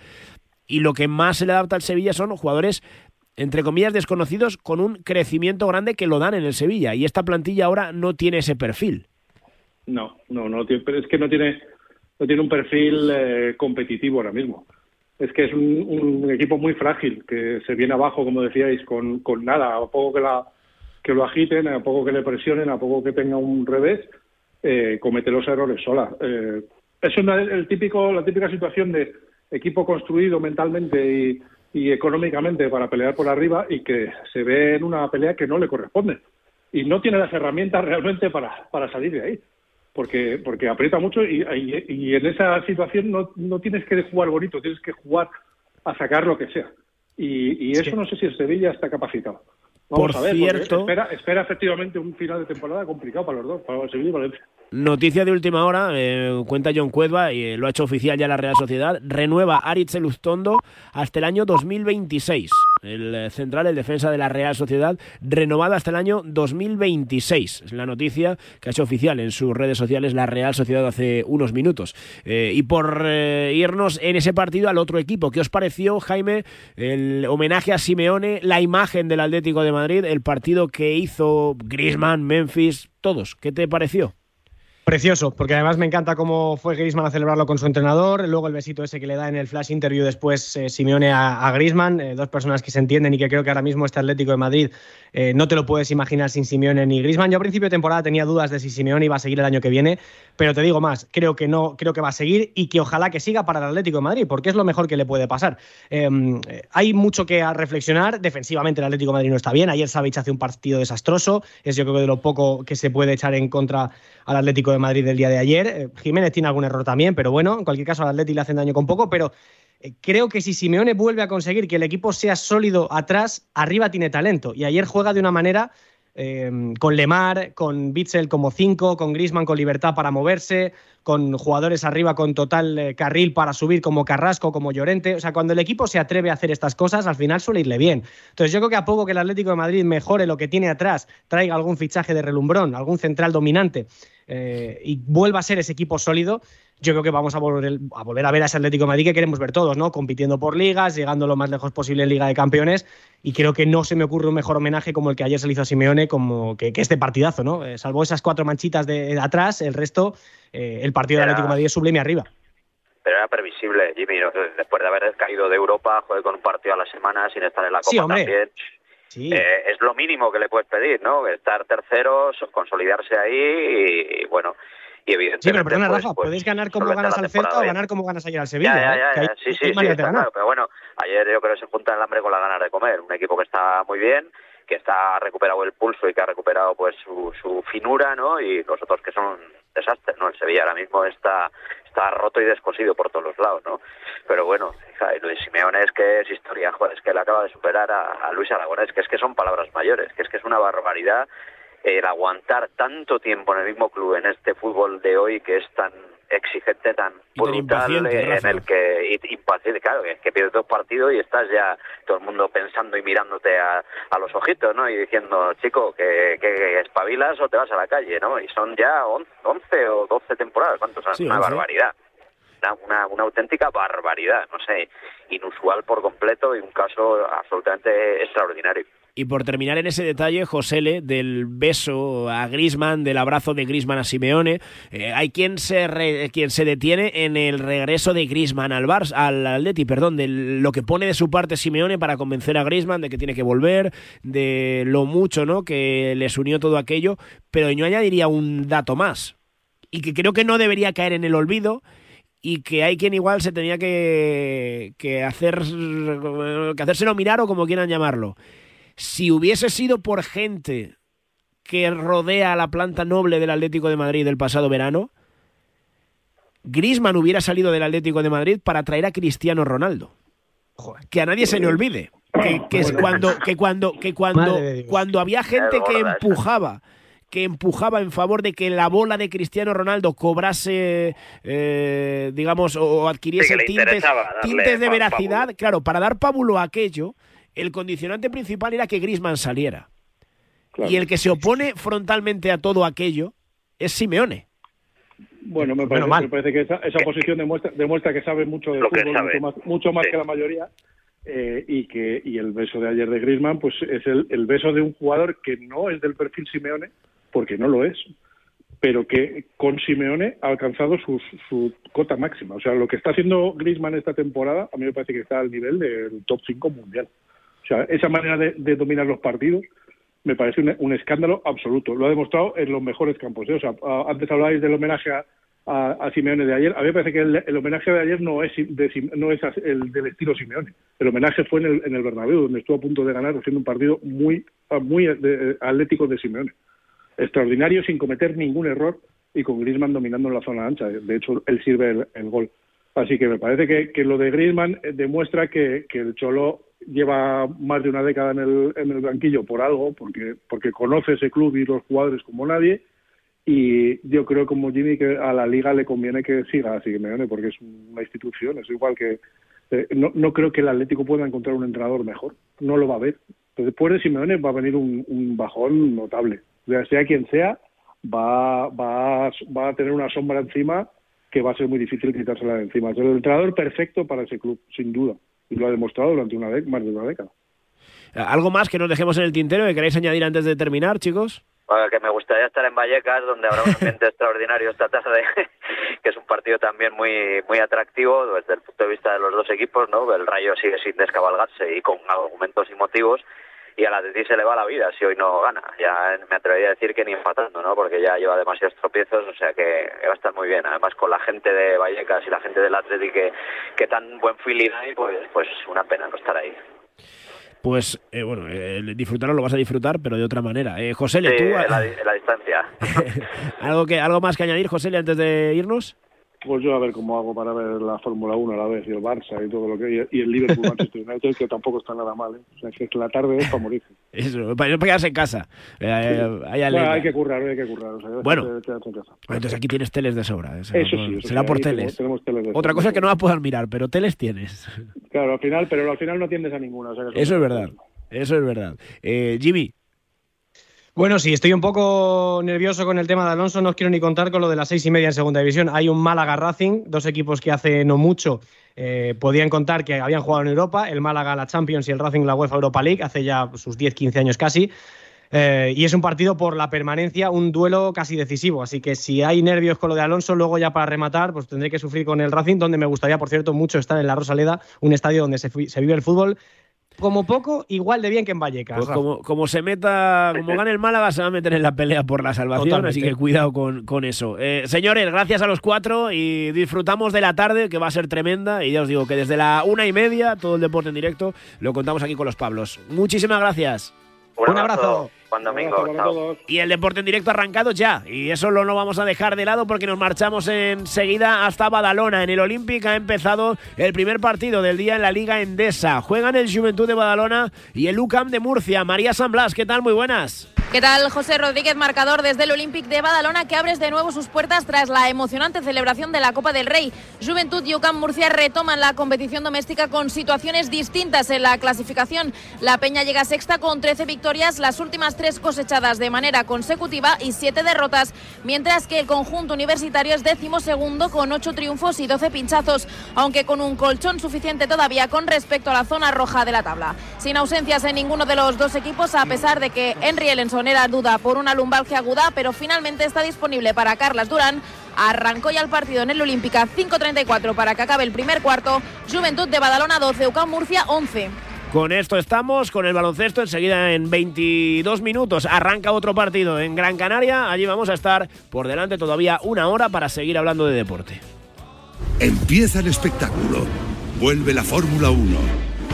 Y lo que más se le adapta al Sevilla son jugadores entre comillas, desconocidos con un crecimiento grande que lo dan en el Sevilla. Y esta plantilla ahora no tiene ese perfil. No, no, no, es que no tiene, no tiene un perfil eh, competitivo ahora mismo. Es que es un, equipo muy frágil, que se viene abajo, como decíais, con, con nada, a poco que, la, que lo agiten, a poco que le presionen, a poco que tenga un revés, eh, comete los errores sola. Eh, es el típico, la típica situación de equipo construido mentalmente y, y económicamente para pelear por arriba y que se ve en una pelea que no le corresponde. Y no tiene las herramientas realmente para, para salir de ahí. Porque, porque aprieta mucho y, y, en esa situación no, no tienes que jugar bonito, tienes que jugar a sacar lo que sea. Y, y eso no sé si el Sevilla está capacitado. Vamos a ver, cierto, espera, espera efectivamente un final de temporada complicado para los dos, para el Sevilla y Valencia. Noticia de última hora, eh, cuenta John Cuedva y eh, lo ha hecho oficial ya la Real Sociedad, renueva Aritz Elustondo hasta el año 2026. El eh, central, el defensa de la Real Sociedad, renovado hasta el año 2026. Es la noticia que ha hecho oficial en sus redes sociales la Real Sociedad hace unos minutos. y por irnos en ese partido al otro equipo, ¿qué os pareció, Jaime, el homenaje a Simeone, la imagen del Atlético de Madrid, el partido que hizo Griezmann, Memphis, todos? ¿Qué te pareció? Precioso, porque además me encanta cómo fue Griezmann a celebrarlo con su entrenador, luego el besito ese que le da en el flash interview después eh, Simeone a, a Griezmann, eh, dos personas que se entienden y que creo que ahora mismo este Atlético de Madrid eh, no te lo puedes imaginar sin Simeone ni Griezmann. Yo a principio de temporada tenía dudas de si Simeone iba a seguir el año que viene, pero te digo más, creo que no, creo que va a seguir y que ojalá que siga para el Atlético de Madrid, porque es lo mejor que le puede pasar. Em, hay mucho que reflexionar, defensivamente el Atlético de Madrid no está bien, ayer Savic hace un partido desastroso, es yo creo que de lo poco que se puede echar en contra al Atlético de Madrid del día de ayer eh, Jiménez tiene algún error también, pero bueno, en cualquier caso al Atleti le hacen daño con poco, pero eh, creo que si Simeone vuelve a conseguir que el equipo sea sólido atrás, arriba tiene talento. Y ayer juega de una manera eh, con Lemar, con Bitzel como 5, con Grisman con libertad para moverse, con jugadores arriba con total carril para subir como Carrasco, como Llorente. O sea, cuando el equipo se atreve a hacer estas cosas, al final suele irle bien. Entonces yo creo que a poco que el Atlético de Madrid mejore lo que tiene atrás, traiga algún fichaje de relumbrón, algún central dominante eh, y vuelva a ser ese equipo sólido, yo creo que vamos a volver, a volver a ver a ese Atlético de Madrid que queremos ver todos, ¿no? Compitiendo por ligas, llegando lo más lejos posible en Liga de Campeones. Y creo que no se me ocurre un mejor homenaje como el que ayer se le hizo a Simeone, como que, este partidazo, ¿no? Eh, salvo esas cuatro manchitas de, atrás, el resto, eh, el partido del Atlético de Madrid es sublime arriba. Pero era previsible, Jimmy, después de haber caído de Europa, joder, con un partido a la semana sin estar en la Copa también. Eh, es lo mínimo que le puedes pedir, ¿no? Estar terceros, consolidarse ahí y, bueno, y evidentemente... Sí, pero perdona, pues, Rafa, pues, podéis ganar como ganas al Celta o ganar como ganas ayer al Sevilla. Ya, ya, ya, sí, sí, sí, está claro, pero bueno, ayer yo creo que se junta el hambre con las ganas de comer. Un equipo que está muy bien, que está recuperado el pulso y que ha recuperado pues su, su finura, ¿no? Y los otros que son desastres, ¿no? El Sevilla ahora mismo está está roto y descosido por todos los lados, ¿no? Pero bueno, Luis Simeone es que es historia, joder, es que él acaba de superar a, Luis Aragonés, que es que son palabras mayores, que es que es una barbaridad el aguantar tanto tiempo en el mismo club en este fútbol de hoy que es tan exigente, tan brutal, en el que impaciente, claro, que, que pierdes dos partidos y estás ya todo el mundo pensando y mirándote a, a los ojitos, ¿no? Y diciendo, chico, que, que, espabilas o te vas a la calle, ¿no? Y son ya 11 o 12 temporadas, ¿cuántos son? una barbaridad. Una, una, auténtica barbaridad, no sé, inusual por completo y un caso absolutamente extraordinario. Y por terminar en ese detalle, Josele, del beso a Grisman, del abrazo de Grisman a Simeone, eh, hay quien se, quien se detiene en el regreso de Grisman al Barça, al Atleti, perdón, de lo que pone de su parte Simeone para convencer a Grisman de que tiene que volver, de lo mucho ¿no? que les unió todo aquello, pero yo añadiría un dato más, y que creo que no debería caer en el olvido, y que hay quien igual se tenía que, que hacer que hacérselo mirar o como quieran llamarlo si hubiese sido por gente que rodea a la planta noble del Atlético de Madrid del pasado verano, Grisman hubiera salido del Atlético de Madrid para traer a Cristiano Ronaldo. Que a nadie se le olvide. Que, es cuando, que cuando, que cuando, cuando había gente que empujaba que empujaba en favor de que la bola de Cristiano Ronaldo cobrase, eh, digamos, o adquiriese tintes, tintes de veracidad, claro, para dar pábulo a aquello, el condicionante principal era que Grisman saliera. Y el que se opone frontalmente a todo aquello es Simeone. Bueno, me parece, que esa, esa posición demuestra, demuestra, que sabe mucho de fútbol, mucho más, mucho más que la mayoría. eh, y que y el beso de ayer de Griezmann pues es el, el, beso de un jugador que no es del perfil Simeone porque no lo es pero que con Simeone ha alcanzado su, su cota máxima o sea lo que está haciendo Griezmann esta temporada a mí me parece que está al nivel del top 5 mundial sea esa manera de, dominar los partidos me parece un, un, escándalo absoluto lo ha demostrado en los mejores campos ¿eh? o sea antes hablabais del homenaje a a, Simeone de ayer. A mí me parece que el, homenaje de ayer no es, de, no es el del estilo Simeone. El homenaje fue en el, en el Bernabéu, donde estuvo a punto de ganar haciendo un partido muy, muy de, atlético de Simeone. Extraordinario, sin cometer ningún error y con Griezmann dominando en la zona ancha. De hecho, él sirve el, gol. Así que me parece que, que lo de Griezmann demuestra que, que, el Cholo lleva más de una década en el, en el banquillo por algo, porque, porque conoce ese club y los jugadores como nadie y yo creo como Jimmy que a la liga le conviene que siga a Simeone porque es una institución, es igual que eh, no, no creo que el Atlético pueda encontrar un entrenador mejor, no lo va a ver. Entonces, después de Simeone va a venir un, un bajón notable, ya sea quien sea, va, va, va a tener una sombra encima que va a ser muy difícil quitársela de encima. Es el entrenador perfecto para ese club, sin duda, y lo ha demostrado durante una más de una década. ¿Algo más que nos dejemos en el tintero que queréis añadir antes de terminar, chicos? que me gustaría estar en Vallecas, donde habrá un ambiente [LAUGHS] extraordinario esta tarde, [LAUGHS] que es un partido también muy muy atractivo desde el punto de vista de los dos equipos, ¿no? El Rayo sigue sin descabalgarse y con argumentos y motivos, y al Atleti se le va la vida si hoy no gana. Ya me atrevería a decir que ni empatando, ¿no? Porque ya lleva demasiados tropiezos, o sea que va a estar muy bien. Además, con la gente de Vallecas y la gente del Atleti que, que tan buen feeling hay, pues, pues una pena no estar ahí pues eh, bueno, eh, disfrutarlo lo vas a disfrutar, pero de otra manera. Eh, José, sí, tú... La, en la distancia. [LAUGHS] ¿Algo, que, ¿Algo más que añadir, José, antes de irnos? Pues yo a ver cómo hago para ver la Fórmula 1 a la vez y el Barça y todo lo que y el Liverpool Manchester United que tampoco está nada mal, ¿eh? o sea que la tarde es para morir. [LAUGHS] Eso, para no quedarse en casa. Eh, hay, bueno, hay que currar, hay que currar. O sea, bueno, te, te entonces aquí tienes teles de sobra. Eso, eso sí. Eso será por teles. Tenemos, tenemos teles de Otra cosa es que no vas a poder mirar, pero teles tienes. Claro, al final, pero al final no tiendes a ninguna. O sea que eso es verdad. Eso es verdad. Eh, Jimmy. Bueno, sí, estoy un poco nervioso con el tema de Alonso. No os quiero ni contar con lo de las seis y media en segunda división. Hay un Málaga Racing, dos equipos que hace no mucho eh, podían contar que habían jugado en Europa. El Málaga la Champions y el Racing la UEFA Europa League, hace ya sus 10-15 años casi. Eh, y es un partido por la permanencia, un duelo casi decisivo. Así que si hay nervios con lo de Alonso, luego ya para rematar, pues tendré que sufrir con el Racing, donde me gustaría, por cierto, mucho estar en la Rosaleda, un estadio donde se vive el fútbol como poco, igual de bien que en Vallecas. Pues como, como, se meta, como gane el Málaga, se va a meter en la pelea por la salvación, Totalmente. así que cuidado con, con eso. Eh, señores, gracias a los cuatro y disfrutamos de la tarde, que va a ser tremenda. Y ya os digo que desde la una y media, todo el deporte en directo, lo contamos aquí con los Pablos. Muchísimas gracias. Un abrazo. Juan Domingo. Chao. Y el deporte en directo arrancado ya. Y eso lo no vamos a dejar de lado porque nos marchamos enseguida hasta Badalona. En el Olímpic ha empezado el primer partido del día en la Liga Endesa. Juegan el Juventud de Badalona y el UCAM de Murcia. María San Blas, ¿qué tal? Muy buenas. ¿Qué tal, José Rodríguez, marcador desde el Olímpic de Badalona, que abres de nuevo sus puertas tras la emocionante celebración de la Copa del Rey? Juventud y UCAM Murcia retoman la competición doméstica con situaciones distintas en la clasificación. La Peña llega sexta con 13 victorias, las últimas tres cosechadas de manera consecutiva y siete derrotas, mientras que el conjunto universitario es décimo segundo con ocho triunfos y 12 pinchazos, aunque con un colchón suficiente todavía con respecto a la zona roja de la tabla. Sin ausencias en ninguno de los dos equipos, a pesar de que Henry Ellenson era duda por una lumbalgia aguda, pero finalmente está disponible para Carlas Durán. Arrancó ya el partido en el Olímpica 5.34 para que acabe el primer cuarto. Juventud de Badalona 12, UCAM Murcia 11. Con esto estamos, con el baloncesto. Enseguida, en 22 minutos, arranca otro partido en Gran Canaria. Allí vamos a estar por delante todavía una hora para seguir hablando de deporte. Empieza el espectáculo. Vuelve la Fórmula 1.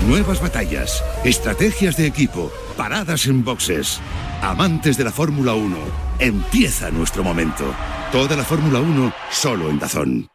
Nuevas batallas, estrategias de equipo, paradas en boxes. Amantes de la Fórmula 1, empieza nuestro momento. Toda la Fórmula 1 solo en Dazón.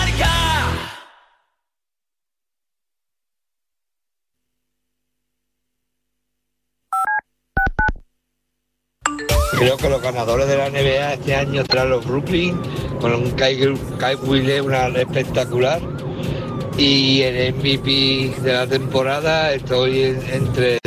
Creo que los ganadores de la NBA este año serán los Brooklyn, con un Kai, Kai Wille, una espectacular. Y el MVP de la temporada estoy entre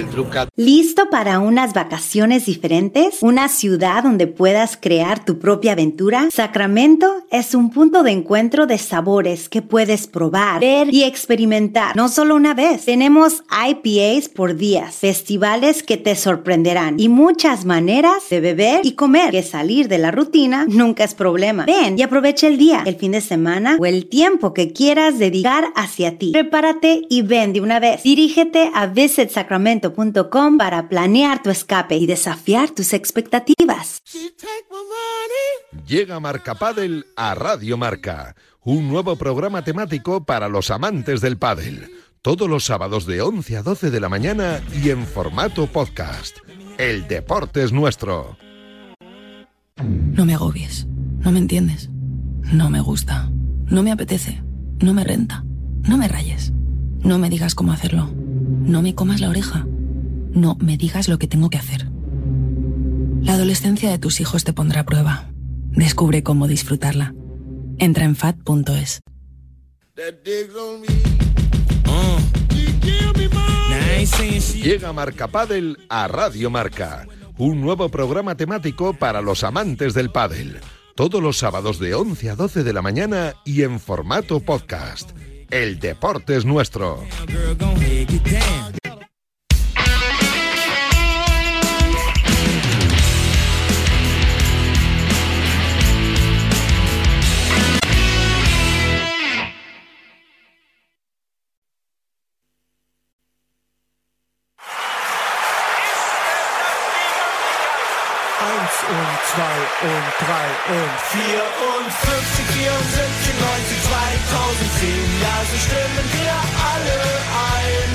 ¿Listo para unas vacaciones diferentes? ¿Una ciudad donde puedas crear tu propia aventura? Sacramento es un punto de encuentro de sabores que puedes probar, ver y experimentar. No solo una vez. Tenemos IPAs por días, festivales que te sorprenderán y muchas maneras de beber y comer. Que salir de la rutina nunca es problema. Ven y aprovecha el día, el fin de semana o el tiempo que quieras dedicar hacia ti. Prepárate y ven de una vez. Dirígete a visitsacramento.com para planear tu escape y desafiar tus expectativas. Llega Marca Padel a Radio Marca, un nuevo programa temático para los amantes del pádel. Todos los sábados de 11 a 12 de la mañana y en formato podcast. El deporte es nuestro. No me agobies. No me entiendes. No me gusta. No me apetece. No me renta. No me rayes. No me digas cómo hacerlo. No me comas la oreja. No me digas lo que tengo que hacer. La adolescencia de tus hijos te pondrá a prueba. Descubre cómo disfrutarla. Entra en fat.es. Llega Marca Padel a Radio Marca, un nuevo programa temático para los amantes del pádel. Todos los sábados de 11 a 12 de la mañana y en formato podcast. El deporte es nuestro. und drei und vier und 50, 74, 90, 2010. Ja, so stimmen wir alle ein.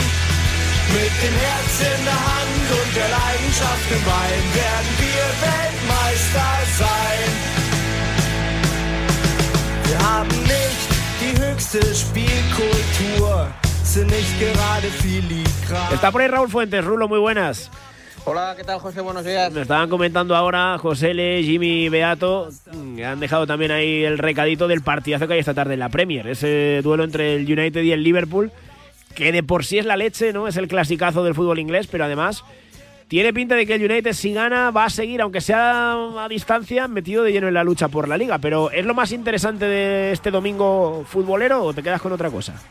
Mit dem Herz in der Hand und der Leidenschaft im Bein werden wir Weltmeister sein. Wir haben nicht die höchste Spielkultur, sind nicht gerade filigran. Está por ahí Raúl Fuentes, Rulo, muy buenas. Hola, ¿qué tal, José? Buenos días. Me estaban comentando ahora José Le, Jimmy Beato, que han dejado también ahí el recadito del partidazo que hay esta tarde en la Premier. Ese duelo entre el United y el Liverpool, que de por sí es la leche, ¿no? Es el clasicazo del fútbol inglés, pero además tiene pinta de que el United, si gana, va a seguir, aunque sea a distancia, metido de lleno en la lucha por la liga. Pero ¿es lo más interesante de este domingo futbolero o te quedas con otra cosa?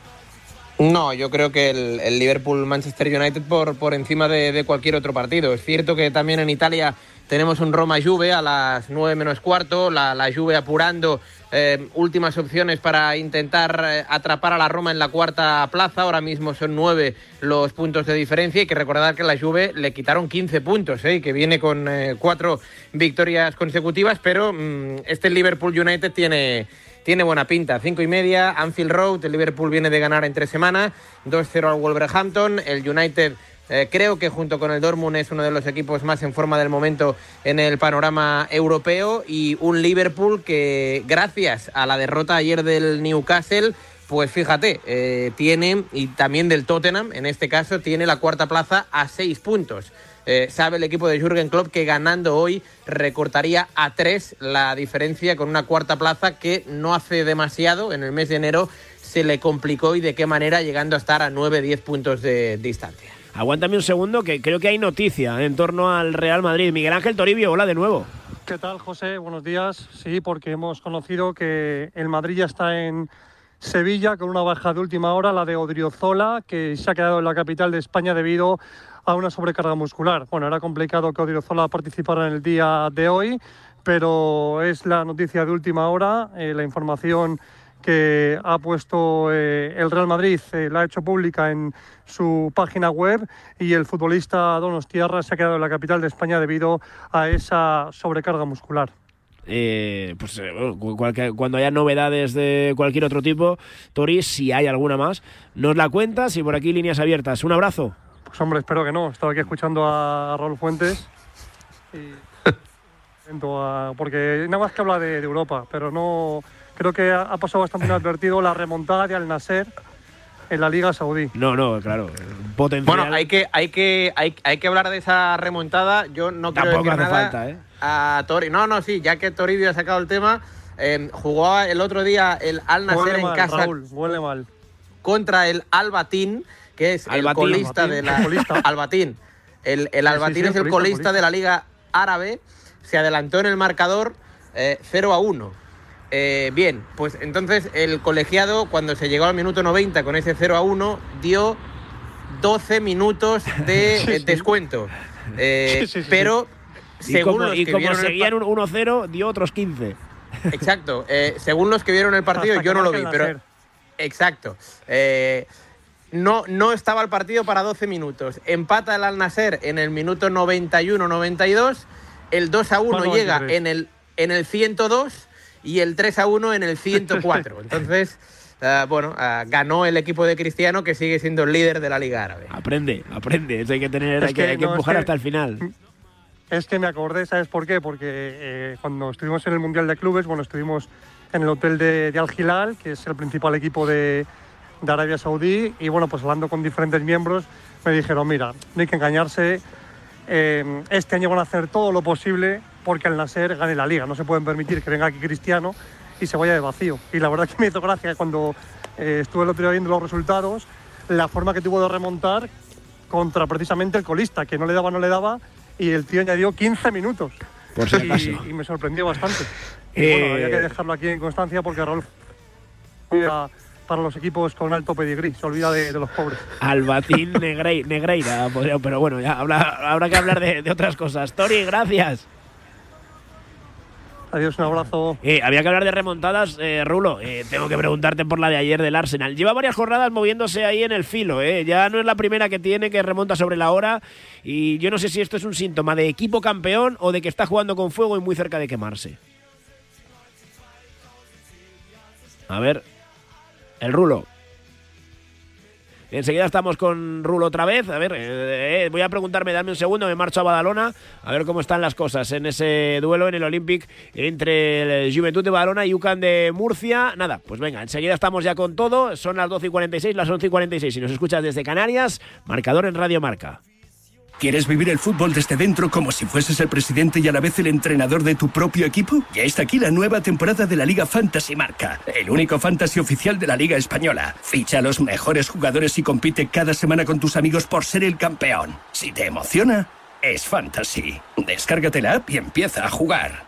No, yo creo que el, Liverpool-Manchester United por, por encima de, cualquier otro partido. Es cierto que también en Italia tenemos un Roma-Juve a las 9 menos cuarto, la, la Juve apurando eh, últimas opciones para intentar eh, atrapar a la Roma en la cuarta plaza. Ahora mismo son nueve los puntos de diferencia. Hay que recordar que la Juve le quitaron 15 puntos, ¿eh? que viene con cuatro victorias consecutivas, pero mm, este Liverpool United tiene tiene buena pinta. Cinco y media, Anfield Road, el Liverpool viene de ganar en tres semanas, 2-0 al Wolverhampton, el United eh, creo que junto con el Dortmund es uno de los equipos más en forma del momento en el panorama europeo y un Liverpool que gracias a la derrota ayer del Newcastle pues fíjate, eh, tiene, y también del Tottenham, en este caso, tiene la cuarta plaza a seis puntos. Eh, sabe el equipo de Jürgen Klopp que ganando hoy recortaría a tres la diferencia con una cuarta plaza que no hace demasiado. En el mes de enero se le complicó y de qué manera llegando a estar a 9-10 puntos de distancia. Aguántame un segundo que creo que hay noticia en torno al Real Madrid. Miguel Ángel Toribio, hola de nuevo. ¿Qué tal, José? Buenos días. Sí, porque hemos conocido que el Madrid ya está en Sevilla con una baja de última hora, la de Odriozola, que se ha quedado en la capital de España debido a una sobrecarga muscular. Bueno, era complicado que Odriozola participara en el día de hoy, pero es la noticia de última hora, eh, la información que ha puesto eh, el Real Madrid, eh, la ha hecho pública en su página web y el futbolista Donostiarra se ha quedado en la capital de España debido a esa sobrecarga muscular. pues cuando haya novedades de cualquier otro tipo, Tori, si hay alguna más, nos la cuentas y por aquí líneas abiertas. Un abrazo. Pues hombre, espero que no. Estaba aquí escuchando a Raúl Fuentes. Y... [LAUGHS] porque nada más que habla de, Europa, pero no creo que ha, pasado bastante inadvertido la remontada de Al Nasser en la Liga Saudí. No, no, claro. Potencial. Bueno, hay que, hay que, hay, hay que hablar de esa remontada. Yo no quiero Tampoco decir hace nada falta, ¿eh? a Tori. No, no, sí, ya que Toribio ha sacado el tema, eh, jugó el otro día el Al Nasser Huele en mal, casa Raúl, huele mal. contra el Albatín, que es el Albatín. colista de la Colista. [LAUGHS] Albatín. El, el Albatín sí, sí, es el colista, de la Liga Árabe. Se adelantó en el marcador eh, 0 a 1. Eh, bien, pues entonces el colegiado, cuando se llegó al minuto 90 con ese 0 a 1, dio 12 minutos de [LAUGHS] Sí, eh, sí. descuento. Eh, Sí, sí, sí, pero Y según como, los y que como vieron el seguían un 1-0, dio otros 15. Exacto. eh, según los que vieron el partido, Hasta yo no lo vi, el pero. Exacto. Eh, no, no estaba el partido para 12 minutos. Empata el Al Nasser en el minuto 91-92. El 2 a 1 Bueno, llega 93. en el, en el 102 y el 3 a 1 en el 104. [LAUGHS] Entonces, ah, bueno, ah, ganó el equipo de Cristiano que sigue siendo el líder de la Liga Árabe. Aprende, aprende. Eso hay que tener, Es hay que, que hay que no, es empujar que- hasta el final. Es que me acordé, ¿sabes por qué? Porque eh, cuando estuvimos en el Mundial de Clubes, bueno, estuvimos en el hotel de, de Al Hilal, que es el principal equipo de, de Arabia Saudí, y bueno, pues hablando con diferentes miembros, me dijeron, mira, no hay que engañarse, eh, este año van a hacer todo lo posible porque el Nasser gane la liga, no se pueden permitir que venga aquí Cristiano y se vaya de vacío. Y la verdad que me hizo gracia cuando eh, estuve el otro día viendo los resultados, la forma que tuvo de remontar contra precisamente el colista, que no le daba, no le daba, y el tío añadió 15 minutos. Por si y, y me sorprendió bastante. Y Eh, bueno, había que dejarlo aquí en constancia porque Raúl para, para los equipos con alto pedigrí, se olvida de, de los pobres. Albatín [LAUGHS] Negrei- Negreira, podría- pero bueno, ya habrá, habrá que hablar de, de otras cosas. Tori, gracias. Adiós, un abrazo. Eh, había que hablar de remontadas, eh, Rulo. eh, tengo que preguntarte por la de ayer del Arsenal. Lleva varias jornadas moviéndose ahí en el filo. Eh. Ya no es la primera que tiene, que remonta sobre la hora. Y yo no sé si esto es un síntoma de equipo campeón o de que está jugando con fuego y muy cerca de quemarse. A ver. El Rulo. Enseguida estamos con Rulo otra vez. A ver, eh, eh, voy a preguntarme, dame un segundo, me marcho a Badalona, a ver cómo están las cosas en ese duelo en el Olympic entre el Juventud de Badalona y UCAN de Murcia. Nada, pues venga, enseguida estamos ya con todo. Son las 12 y 46, las 11 y 46. Si nos escuchas desde Canarias, marcador en Radio Marca. ¿Quieres vivir el fútbol desde dentro como si fueses el presidente y a la vez el entrenador de tu propio equipo? Ya está aquí la nueva temporada de la Liga Fantasy Marca, el único fantasy oficial de la Liga Española. Ficha a los mejores jugadores y compite cada semana con tus amigos por ser el campeón. Si te emociona, es fantasy. Descárgate la app y empieza a jugar.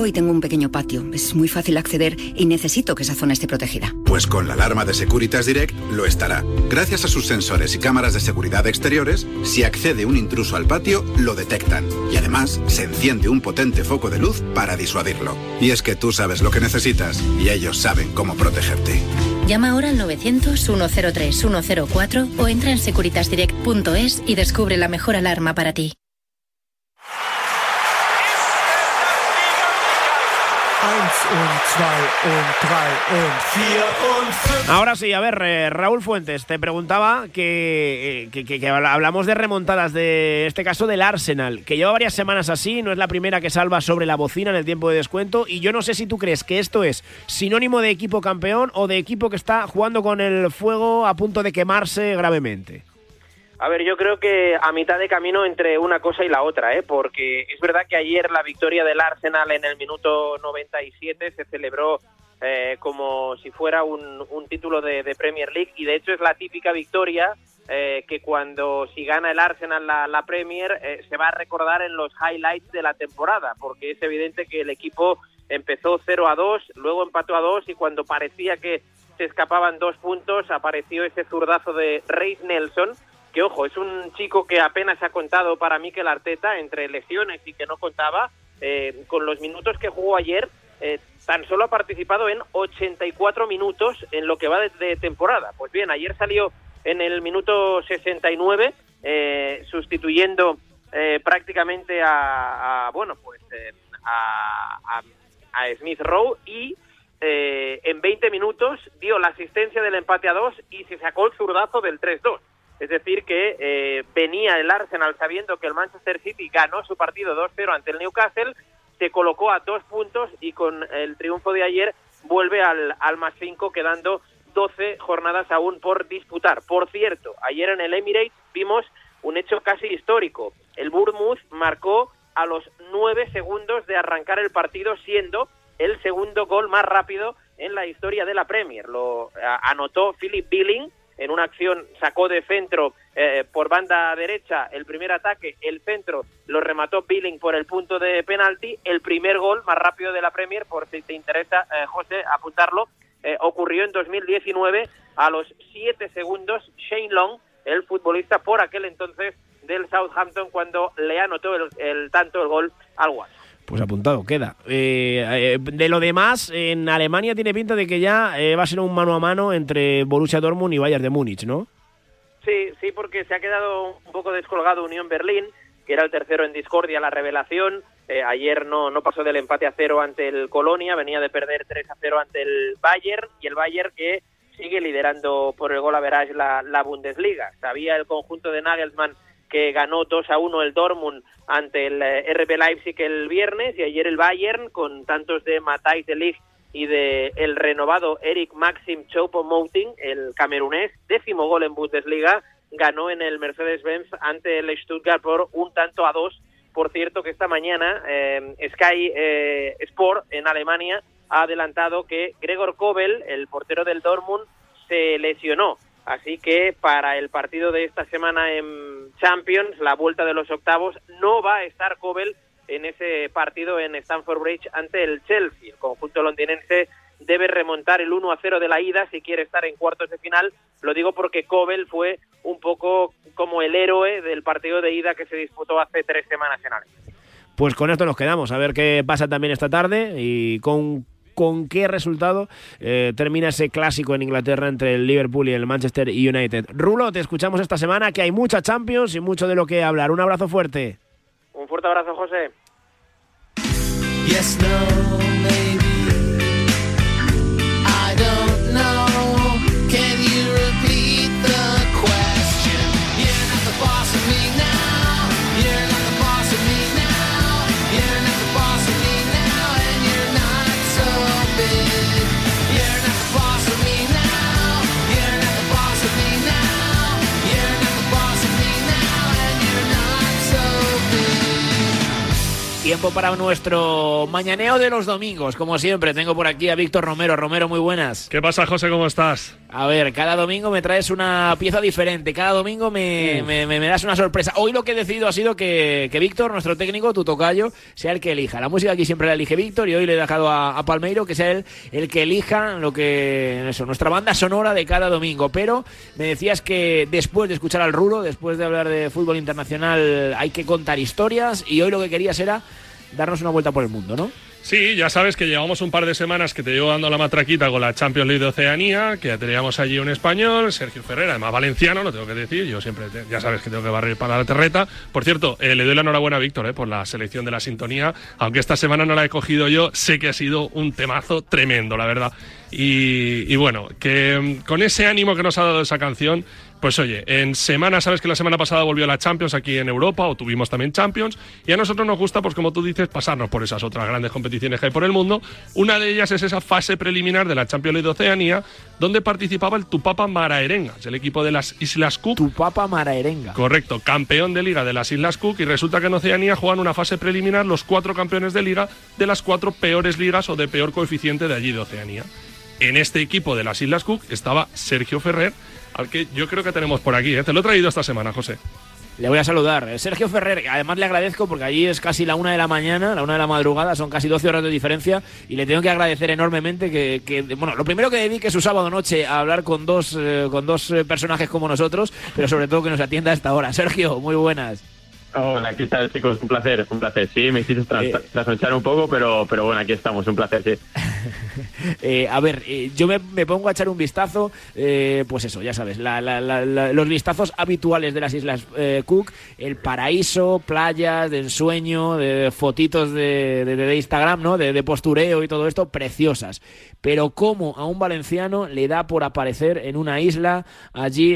y tengo un pequeño patio. Es muy fácil acceder y necesito que esa zona esté protegida. Pues con la alarma de Securitas Direct lo estará. Gracias a sus sensores y cámaras de seguridad exteriores, si accede un intruso al patio, lo detectan. Y además, se enciende un potente foco de luz para disuadirlo. Y es que tú sabes lo que necesitas y ellos saben cómo protegerte. Llama ahora al 900-103-104 o entra en securitasdirect.es y descubre la mejor alarma para ti. Eins und zwei und drei und vier und fünf. Ahora sí, a ver, eh, Raúl Fuentes, te preguntaba que, eh, que- que- que habla- hablamos de remontadas, de este caso del Arsenal, que lleva varias semanas así, no es la primera que salva sobre la bocina en el tiempo de descuento, y yo no sé si tú crees que esto es sinónimo de equipo campeón o de equipo que está jugando con el fuego a punto de quemarse gravemente. A ver, yo creo que a mitad de camino entre una cosa y la otra, ¿eh? porque es verdad que ayer la victoria del Arsenal en el minuto 97 se celebró eh, como si fuera un, título de, Premier League y de hecho es la típica victoria eh, que cuando si gana el Arsenal la, Premier eh, se va a recordar en los highlights de la temporada, porque es evidente que el equipo empezó 0 a 2, luego empató a 2 y cuando parecía que se escapaban dos puntos apareció ese zurdazo de Reis Nelson que ojo, es un chico que apenas ha contado para Mikel Arteta entre lesiones y que no contaba, eh, con los minutos que jugó ayer, eh, tan solo ha participado en 84 minutos en lo que va de, temporada. Pues bien, ayer salió en el minuto 69, eh, sustituyendo eh, prácticamente a, bueno, pues a, a, Smith Rowe y en 20 minutos dio la asistencia del empate a 2 y se sacó el zurdazo del 3-2. Es decir, que venía el Arsenal sabiendo que el Manchester City ganó su partido 2-0 ante el Newcastle, se colocó a dos puntos y con el triunfo de ayer vuelve al, al más 5 quedando 12 jornadas aún por disputar. Por cierto, ayer en el Emirates vimos un hecho casi histórico. El Bournemouth marcó a los 9 segundos de arrancar el partido siendo el segundo gol más rápido en la historia de la Premier. Lo anotó Philip Billing en una acción, sacó de centro eh, por banda derecha el primer ataque, el centro lo remató Billing por el punto de penalti, el primer gol más rápido de la Premier, por si te interesa, eh, José, apuntarlo, eh, ocurrió en 2019 a los 7 segundos Shane Long, el futbolista por aquel entonces del Southampton cuando le anotó el, tanto el gol al Watford. Pues apuntado, queda. Eh, eh, de lo demás, en Alemania tiene pinta de que ya va a ser un mano a mano entre Borussia Dortmund y Bayern de Múnich, ¿no? Sí, sí, porque se ha quedado un poco descolgado Unión Berlín, que era el tercero en discordia, la revelación. Eh, ayer no, no pasó del empate a cero ante el Colonia, venía de perder 3 a 0 ante el Bayern y el Bayern que sigue liderando por el gol a verás la, la Bundesliga. Sabía el conjunto de Nagelsmann que ganó 2 a 1 el Dortmund ante el eh, RB Leipzig el viernes y ayer el Bayern con tantos de Matthijs de Ligt y de el renovado Eric Maxim Choupo-Moting, el camerunés, décimo gol en Bundesliga, ganó en el Mercedes-Benz ante el Stuttgart por un tanto a dos por cierto, que esta mañana eh, Sky eh, Sport en Alemania ha adelantado que Gregor Kobel, el portero del Dortmund, se lesionó. Así que para el partido de esta semana en Champions, la vuelta de los octavos, no va a estar Kobel en ese partido en Stamford Bridge ante el Chelsea. El conjunto londinense debe remontar el 1 a 0 de la ida si quiere estar en cuartos de final. Lo digo porque Kobel fue un poco como el héroe del partido de ida que se disputó hace tres semanas en Alemania. Pues con esto nos quedamos, a ver qué pasa también esta tarde y con con qué resultado eh, termina ese clásico en Inglaterra entre el Liverpool y el Manchester United. Rulo, te escuchamos esta semana que hay mucha Champions y mucho de lo que hablar. Un abrazo fuerte. Un fuerte abrazo, José. Tiempo para nuestro mañaneo de los domingos. Como siempre, tengo por aquí a Víctor Romero. Romero, muy buenas. ¿Qué pasa, José? ¿Cómo estás? A ver, cada domingo me traes una pieza diferente. Cada domingo me, me, das una sorpresa. Hoy lo que he decidido ha sido que, que, Víctor, nuestro técnico, tu tocayo, sea el que elija. La música aquí siempre la elige Víctor y hoy le he dejado a, Palmeiro que sea él el que elija lo que. Eso, nuestra banda sonora de cada domingo. Pero me decías que después de escuchar al Rulo, después de hablar de fútbol internacional, hay que contar historias. Y hoy lo que querías era darnos una vuelta por el mundo, ¿no? Sí, ya sabes que llevamos un par de semanas que te llevo dando la matraquita con la Champions League de Oceanía, que teníamos allí un español, Sergio Ferrer, además valenciano, no tengo que decir, yo siempre, ya sabes que tengo que barrer para la terreta. Por cierto, eh, le doy la enhorabuena a Víctor eh, por la selección de la sintonía, aunque esta semana no la he cogido yo, sé que ha sido un temazo tremendo, la verdad. Y, y bueno, que mm, con ese ánimo que nos ha dado esa canción, pues oye, en semana, sabes que la semana pasada volvió la Champions aquí en Europa, o tuvimos también Champions, y a nosotros nos gusta, pues como tú dices, pasarnos por esas otras grandes competiciones que hay por el mundo. Una de ellas es esa fase preliminar de la Champions League de Oceanía, donde participaba el Tupapa Maraerenga, el equipo de las Islas Cook. Tupapa Maraerenga. Correcto, campeón de liga de las Islas Cook, y resulta que en Oceanía juegan una fase preliminar los cuatro campeones de liga de las cuatro peores ligas o de peor coeficiente de allí de Oceanía. En este equipo de las Islas Cook estaba Sergio Ferrer, al que yo creo que tenemos por aquí. ¿eh? Te lo he traído esta semana, José. Le voy a saludar. Eh, Sergio Ferrer, además le agradezco porque allí es casi la una de la mañana, la una de la madrugada, son casi 12 horas de diferencia y le tengo que agradecer enormemente que, bueno, lo primero que dedique su sábado noche a hablar con dos, eh, con dos personajes como nosotros, pero sobre todo que nos atienda a esta hora. Sergio, muy buenas. Hola, aquí está, chicos, un placer, un placer. Sí, me hiciste tras, trasnochar un poco, pero, pero bueno, aquí estamos, un placer, sí. [LAUGHS] Eh, a ver, eh, yo me, pongo a echar un vistazo, eh, pues eso, ya sabes, los vistazos habituales de las Islas Cook, el paraíso, playas de ensueño, de fotitos de, de, Instagram, ¿no? De, postureo y todo esto, preciosas. Pero cómo a un valenciano le da por aparecer en una isla allí,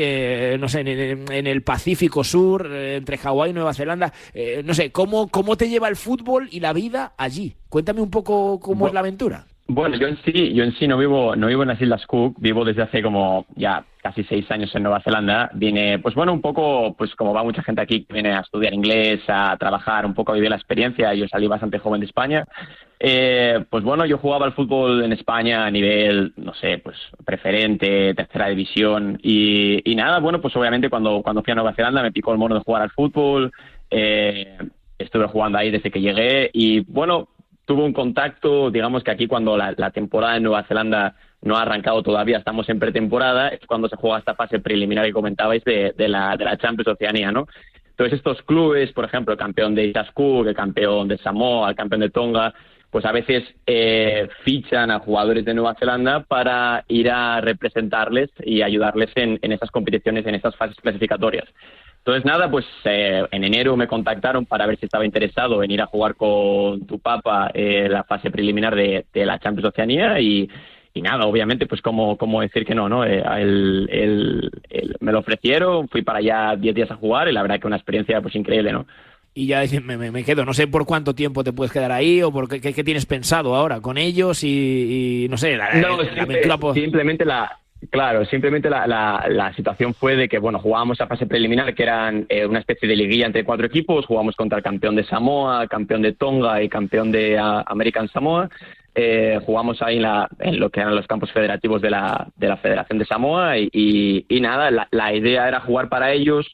no sé, en, el Pacífico Sur, entre Hawái y Nueva Zelanda, no sé, ¿cómo, ¿cómo te lleva el fútbol y la vida allí? Cuéntame un poco cómo es la aventura. Bueno, yo en sí, yo en sí no vivo, no vivo en las Islas Cook, vivo desde hace como ya casi seis años en Nueva Zelanda. Vine, pues bueno, un poco, pues como va mucha gente aquí que viene a estudiar inglés, a trabajar, un poco a vivir la experiencia. Yo salí bastante joven de España. Eh, pues bueno, yo jugaba al fútbol en España a nivel, no sé, pues preferente, tercera división. Y, y nada, bueno, pues obviamente cuando, cuando fui a Nueva Zelanda me picó el mono de jugar al fútbol. Eh, estuve jugando ahí desde que llegué y bueno, tuvo un contacto, digamos que aquí cuando la, temporada en Nueva Zelanda no ha arrancado todavía, estamos en pretemporada, es cuando se juega esta fase preliminar que comentabais de, la, de la Champions Oceanía, ¿no? Entonces estos clubes, por ejemplo, el campeón de Itascu, el campeón de Samoa, el campeón de Tonga, pues a veces eh, fichan a jugadores de Nueva Zelanda para ir a representarles y ayudarles en, en esas competiciones, en esas fases clasificatorias. Entonces, nada, pues eh, en enero me contactaron para ver si estaba interesado en ir a jugar con tu papa eh, la fase preliminar de, la Champions Oceanía y, nada, obviamente, pues como, decir que no, ¿no? Eh, me lo ofrecieron, fui para allá 10 días a jugar y la verdad que una experiencia pues increíble, ¿no? Y ya me, me, quedo, no sé por cuánto tiempo te puedes quedar ahí o por qué, qué, tienes pensado ahora con ellos y, no sé, la, no, Simplemente la, Claro, simplemente la, la, situación fue de que, bueno, jugábamos a fase preliminar, que eran eh, una especie de liguilla entre cuatro equipos, jugamos contra el campeón de Samoa, campeón de Tonga y campeón de American Samoa. Eh, jugamos ahí en, la, en, lo que eran los campos federativos de la, de la Federación de Samoa y, y, nada, la, la, idea era jugar para ellos,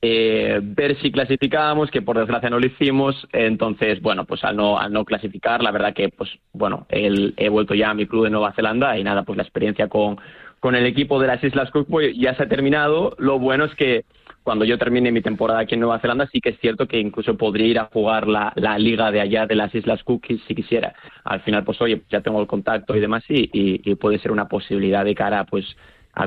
eh, ver si clasificábamos, que por desgracia no lo hicimos, entonces, bueno, pues al no, al no clasificar, la verdad que, pues bueno, he vuelto ya a mi club de Nueva Zelanda y nada, pues la experiencia con con el equipo de las Islas Cook pues, ya se ha terminado. Lo bueno es que cuando yo termine mi temporada aquí en Nueva Zelanda, sí que es cierto que incluso podría ir a jugar la, liga de allá de las Islas Cook si quisiera. Al final, pues oye, ya tengo el contacto y demás y, y puede ser una posibilidad de cara pues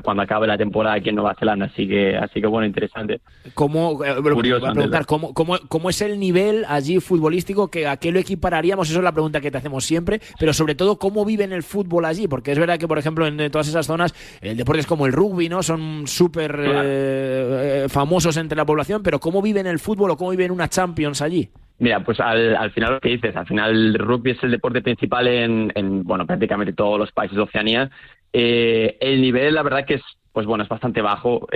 cuando acabe la temporada aquí en Nueva Zelanda. Así que, así que bueno, interesante. ¿Cómo, eh, preguntar, ¿cómo, cómo, cómo, es el nivel allí futbolístico? Que, ¿A qué lo equipararíamos? Eso es la pregunta que te hacemos siempre. Pero sobre todo, ¿cómo viven el fútbol allí? Porque es verdad que, por ejemplo, en, todas esas zonas, el deporte es como el rugby, ¿no? Son súper eh, famosos entre la población, pero ¿cómo viven el fútbol o cómo viven una Champions allí? Mira, pues al, al, final lo que dices, al final el rugby es el deporte principal en, en bueno, prácticamente todos los países de Oceanía eh, el nivel, la verdad que es, pues bueno, es bastante bajo.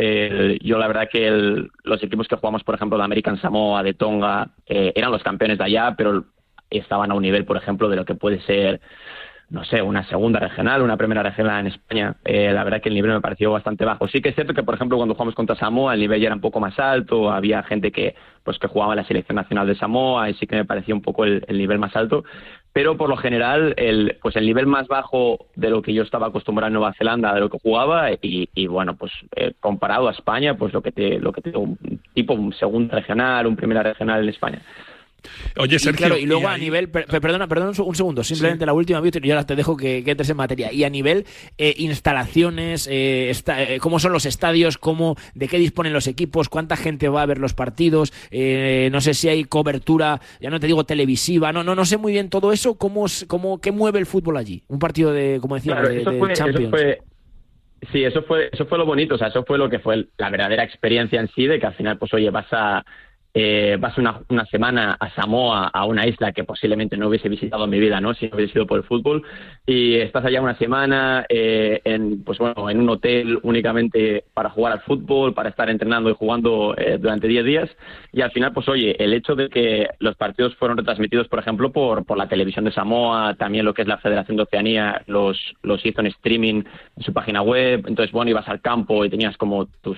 Yo la verdad que los equipos que jugamos, por ejemplo, de American Samoa, de Tonga, eh, eran los campeones de allá, pero estaban a un nivel, por ejemplo, de lo que puede ser, no sé, una segunda regional, una primera regional en España. la verdad que el nivel me pareció bastante bajo. Sí que es cierto que, por ejemplo, cuando jugamos contra Samoa, el nivel ya era un poco más alto, había gente que, pues, que jugaba en la selección nacional de Samoa y sí que me parecía un poco el nivel más alto pero por lo general el pues el nivel más bajo de lo que yo estaba acostumbrado en Nueva Zelanda de lo que jugaba y, bueno pues eh, comparado a España pues lo que te lo que te un tipo un segunda regional un primera regional en España Oye, Sergio. Y, luego a nivel. perdona, perdona un, segundo, simplemente la última, y ahora te dejo que, entres en materia. Y a nivel eh, instalaciones, eh, eh, cómo son los estadios, cómo, de qué disponen los equipos, cuánta gente va a ver los partidos, no sé si hay cobertura, ya no te digo televisiva, no, no, no sé muy bien todo eso, cómo, cómo qué mueve el fútbol allí. Un partido de, como decía, de, Champions. Sí, eso fue, eso fue lo bonito, o sea, eso fue lo que fue la verdadera experiencia en sí, de que al final, pues oye, vas a, eh, vas una, una semana a Samoa, a una isla que posiblemente no hubiese visitado en mi vida, ¿no? Si no hubiese sido por el fútbol, y estás allá una semana eh, en, pues bueno, en un hotel únicamente para jugar al fútbol, para estar entrenando y jugando eh, durante 10 días, y al final, pues oye, el hecho de que los partidos fueron retransmitidos, por ejemplo, por, por la televisión de Samoa, también lo que es la Federación de Oceanía, los, los hizo en streaming en su página web, entonces, bueno, ibas al campo y tenías como tus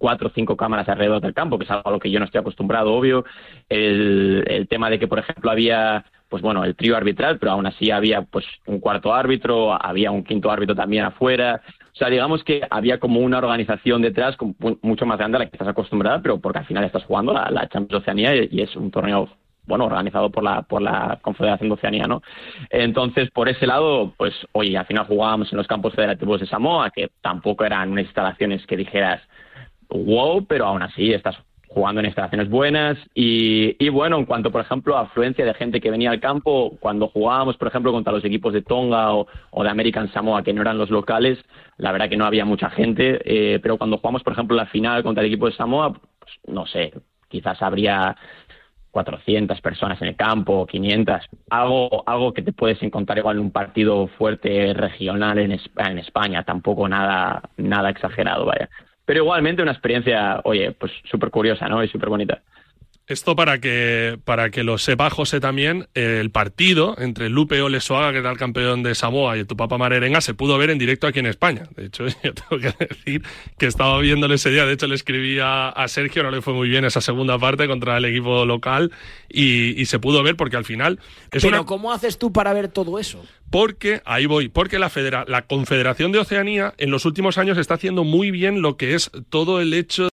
cuatro o cinco cámaras alrededor del campo, que es algo a lo que yo no estoy acostumbrado, obvio. El, tema de que, por ejemplo, había pues bueno, el trío arbitral, pero aún así había pues un cuarto árbitro, había un quinto árbitro también afuera. O sea, digamos que había como una organización detrás mucho más grande a la que estás acostumbrada, pero porque al final estás jugando la, la Champions Oceanía y, es un torneo bueno, organizado por la, por la Confederación de Oceanía, ¿no? Entonces, por ese lado, pues, oye, al final jugábamos en los campos federativos de Samoa, que tampoco eran instalaciones que dijeras, wow, pero aún así estás jugando en instalaciones buenas. Y, y, bueno, en cuanto, por ejemplo, a afluencia de gente que venía al campo, cuando jugábamos, por ejemplo, contra los equipos de Tonga o, o de American Samoa, que no eran los locales, la verdad que no había mucha gente, eh, pero cuando jugamos, por ejemplo, la final contra el equipo de Samoa, pues no sé, quizás habría 400 personas en el campo, 500, algo, algo que te puedes encontrar igual en un partido fuerte regional en, en España, tampoco nada, nada exagerado, vaya. Pero igualmente una experiencia, oye, pues súper curiosa, ¿no? Y súper bonita. Esto para que, para que lo sepa José también, el partido entre Lupe Olesoaga, que era el campeón de Samoa, y el Tupapa Marerenga se pudo ver en directo aquí en España. De hecho, [LAUGHS] yo tengo que decir que estaba viéndole ese día. De hecho, le escribí a, Sergio, no le fue muy bien esa segunda parte contra el equipo local y, se pudo ver porque al final... Es Pero ¿cómo haces tú para ver todo eso? Porque, ahí voy, porque la, la Confederación de Oceanía en los últimos años está haciendo muy bien lo que es todo el hecho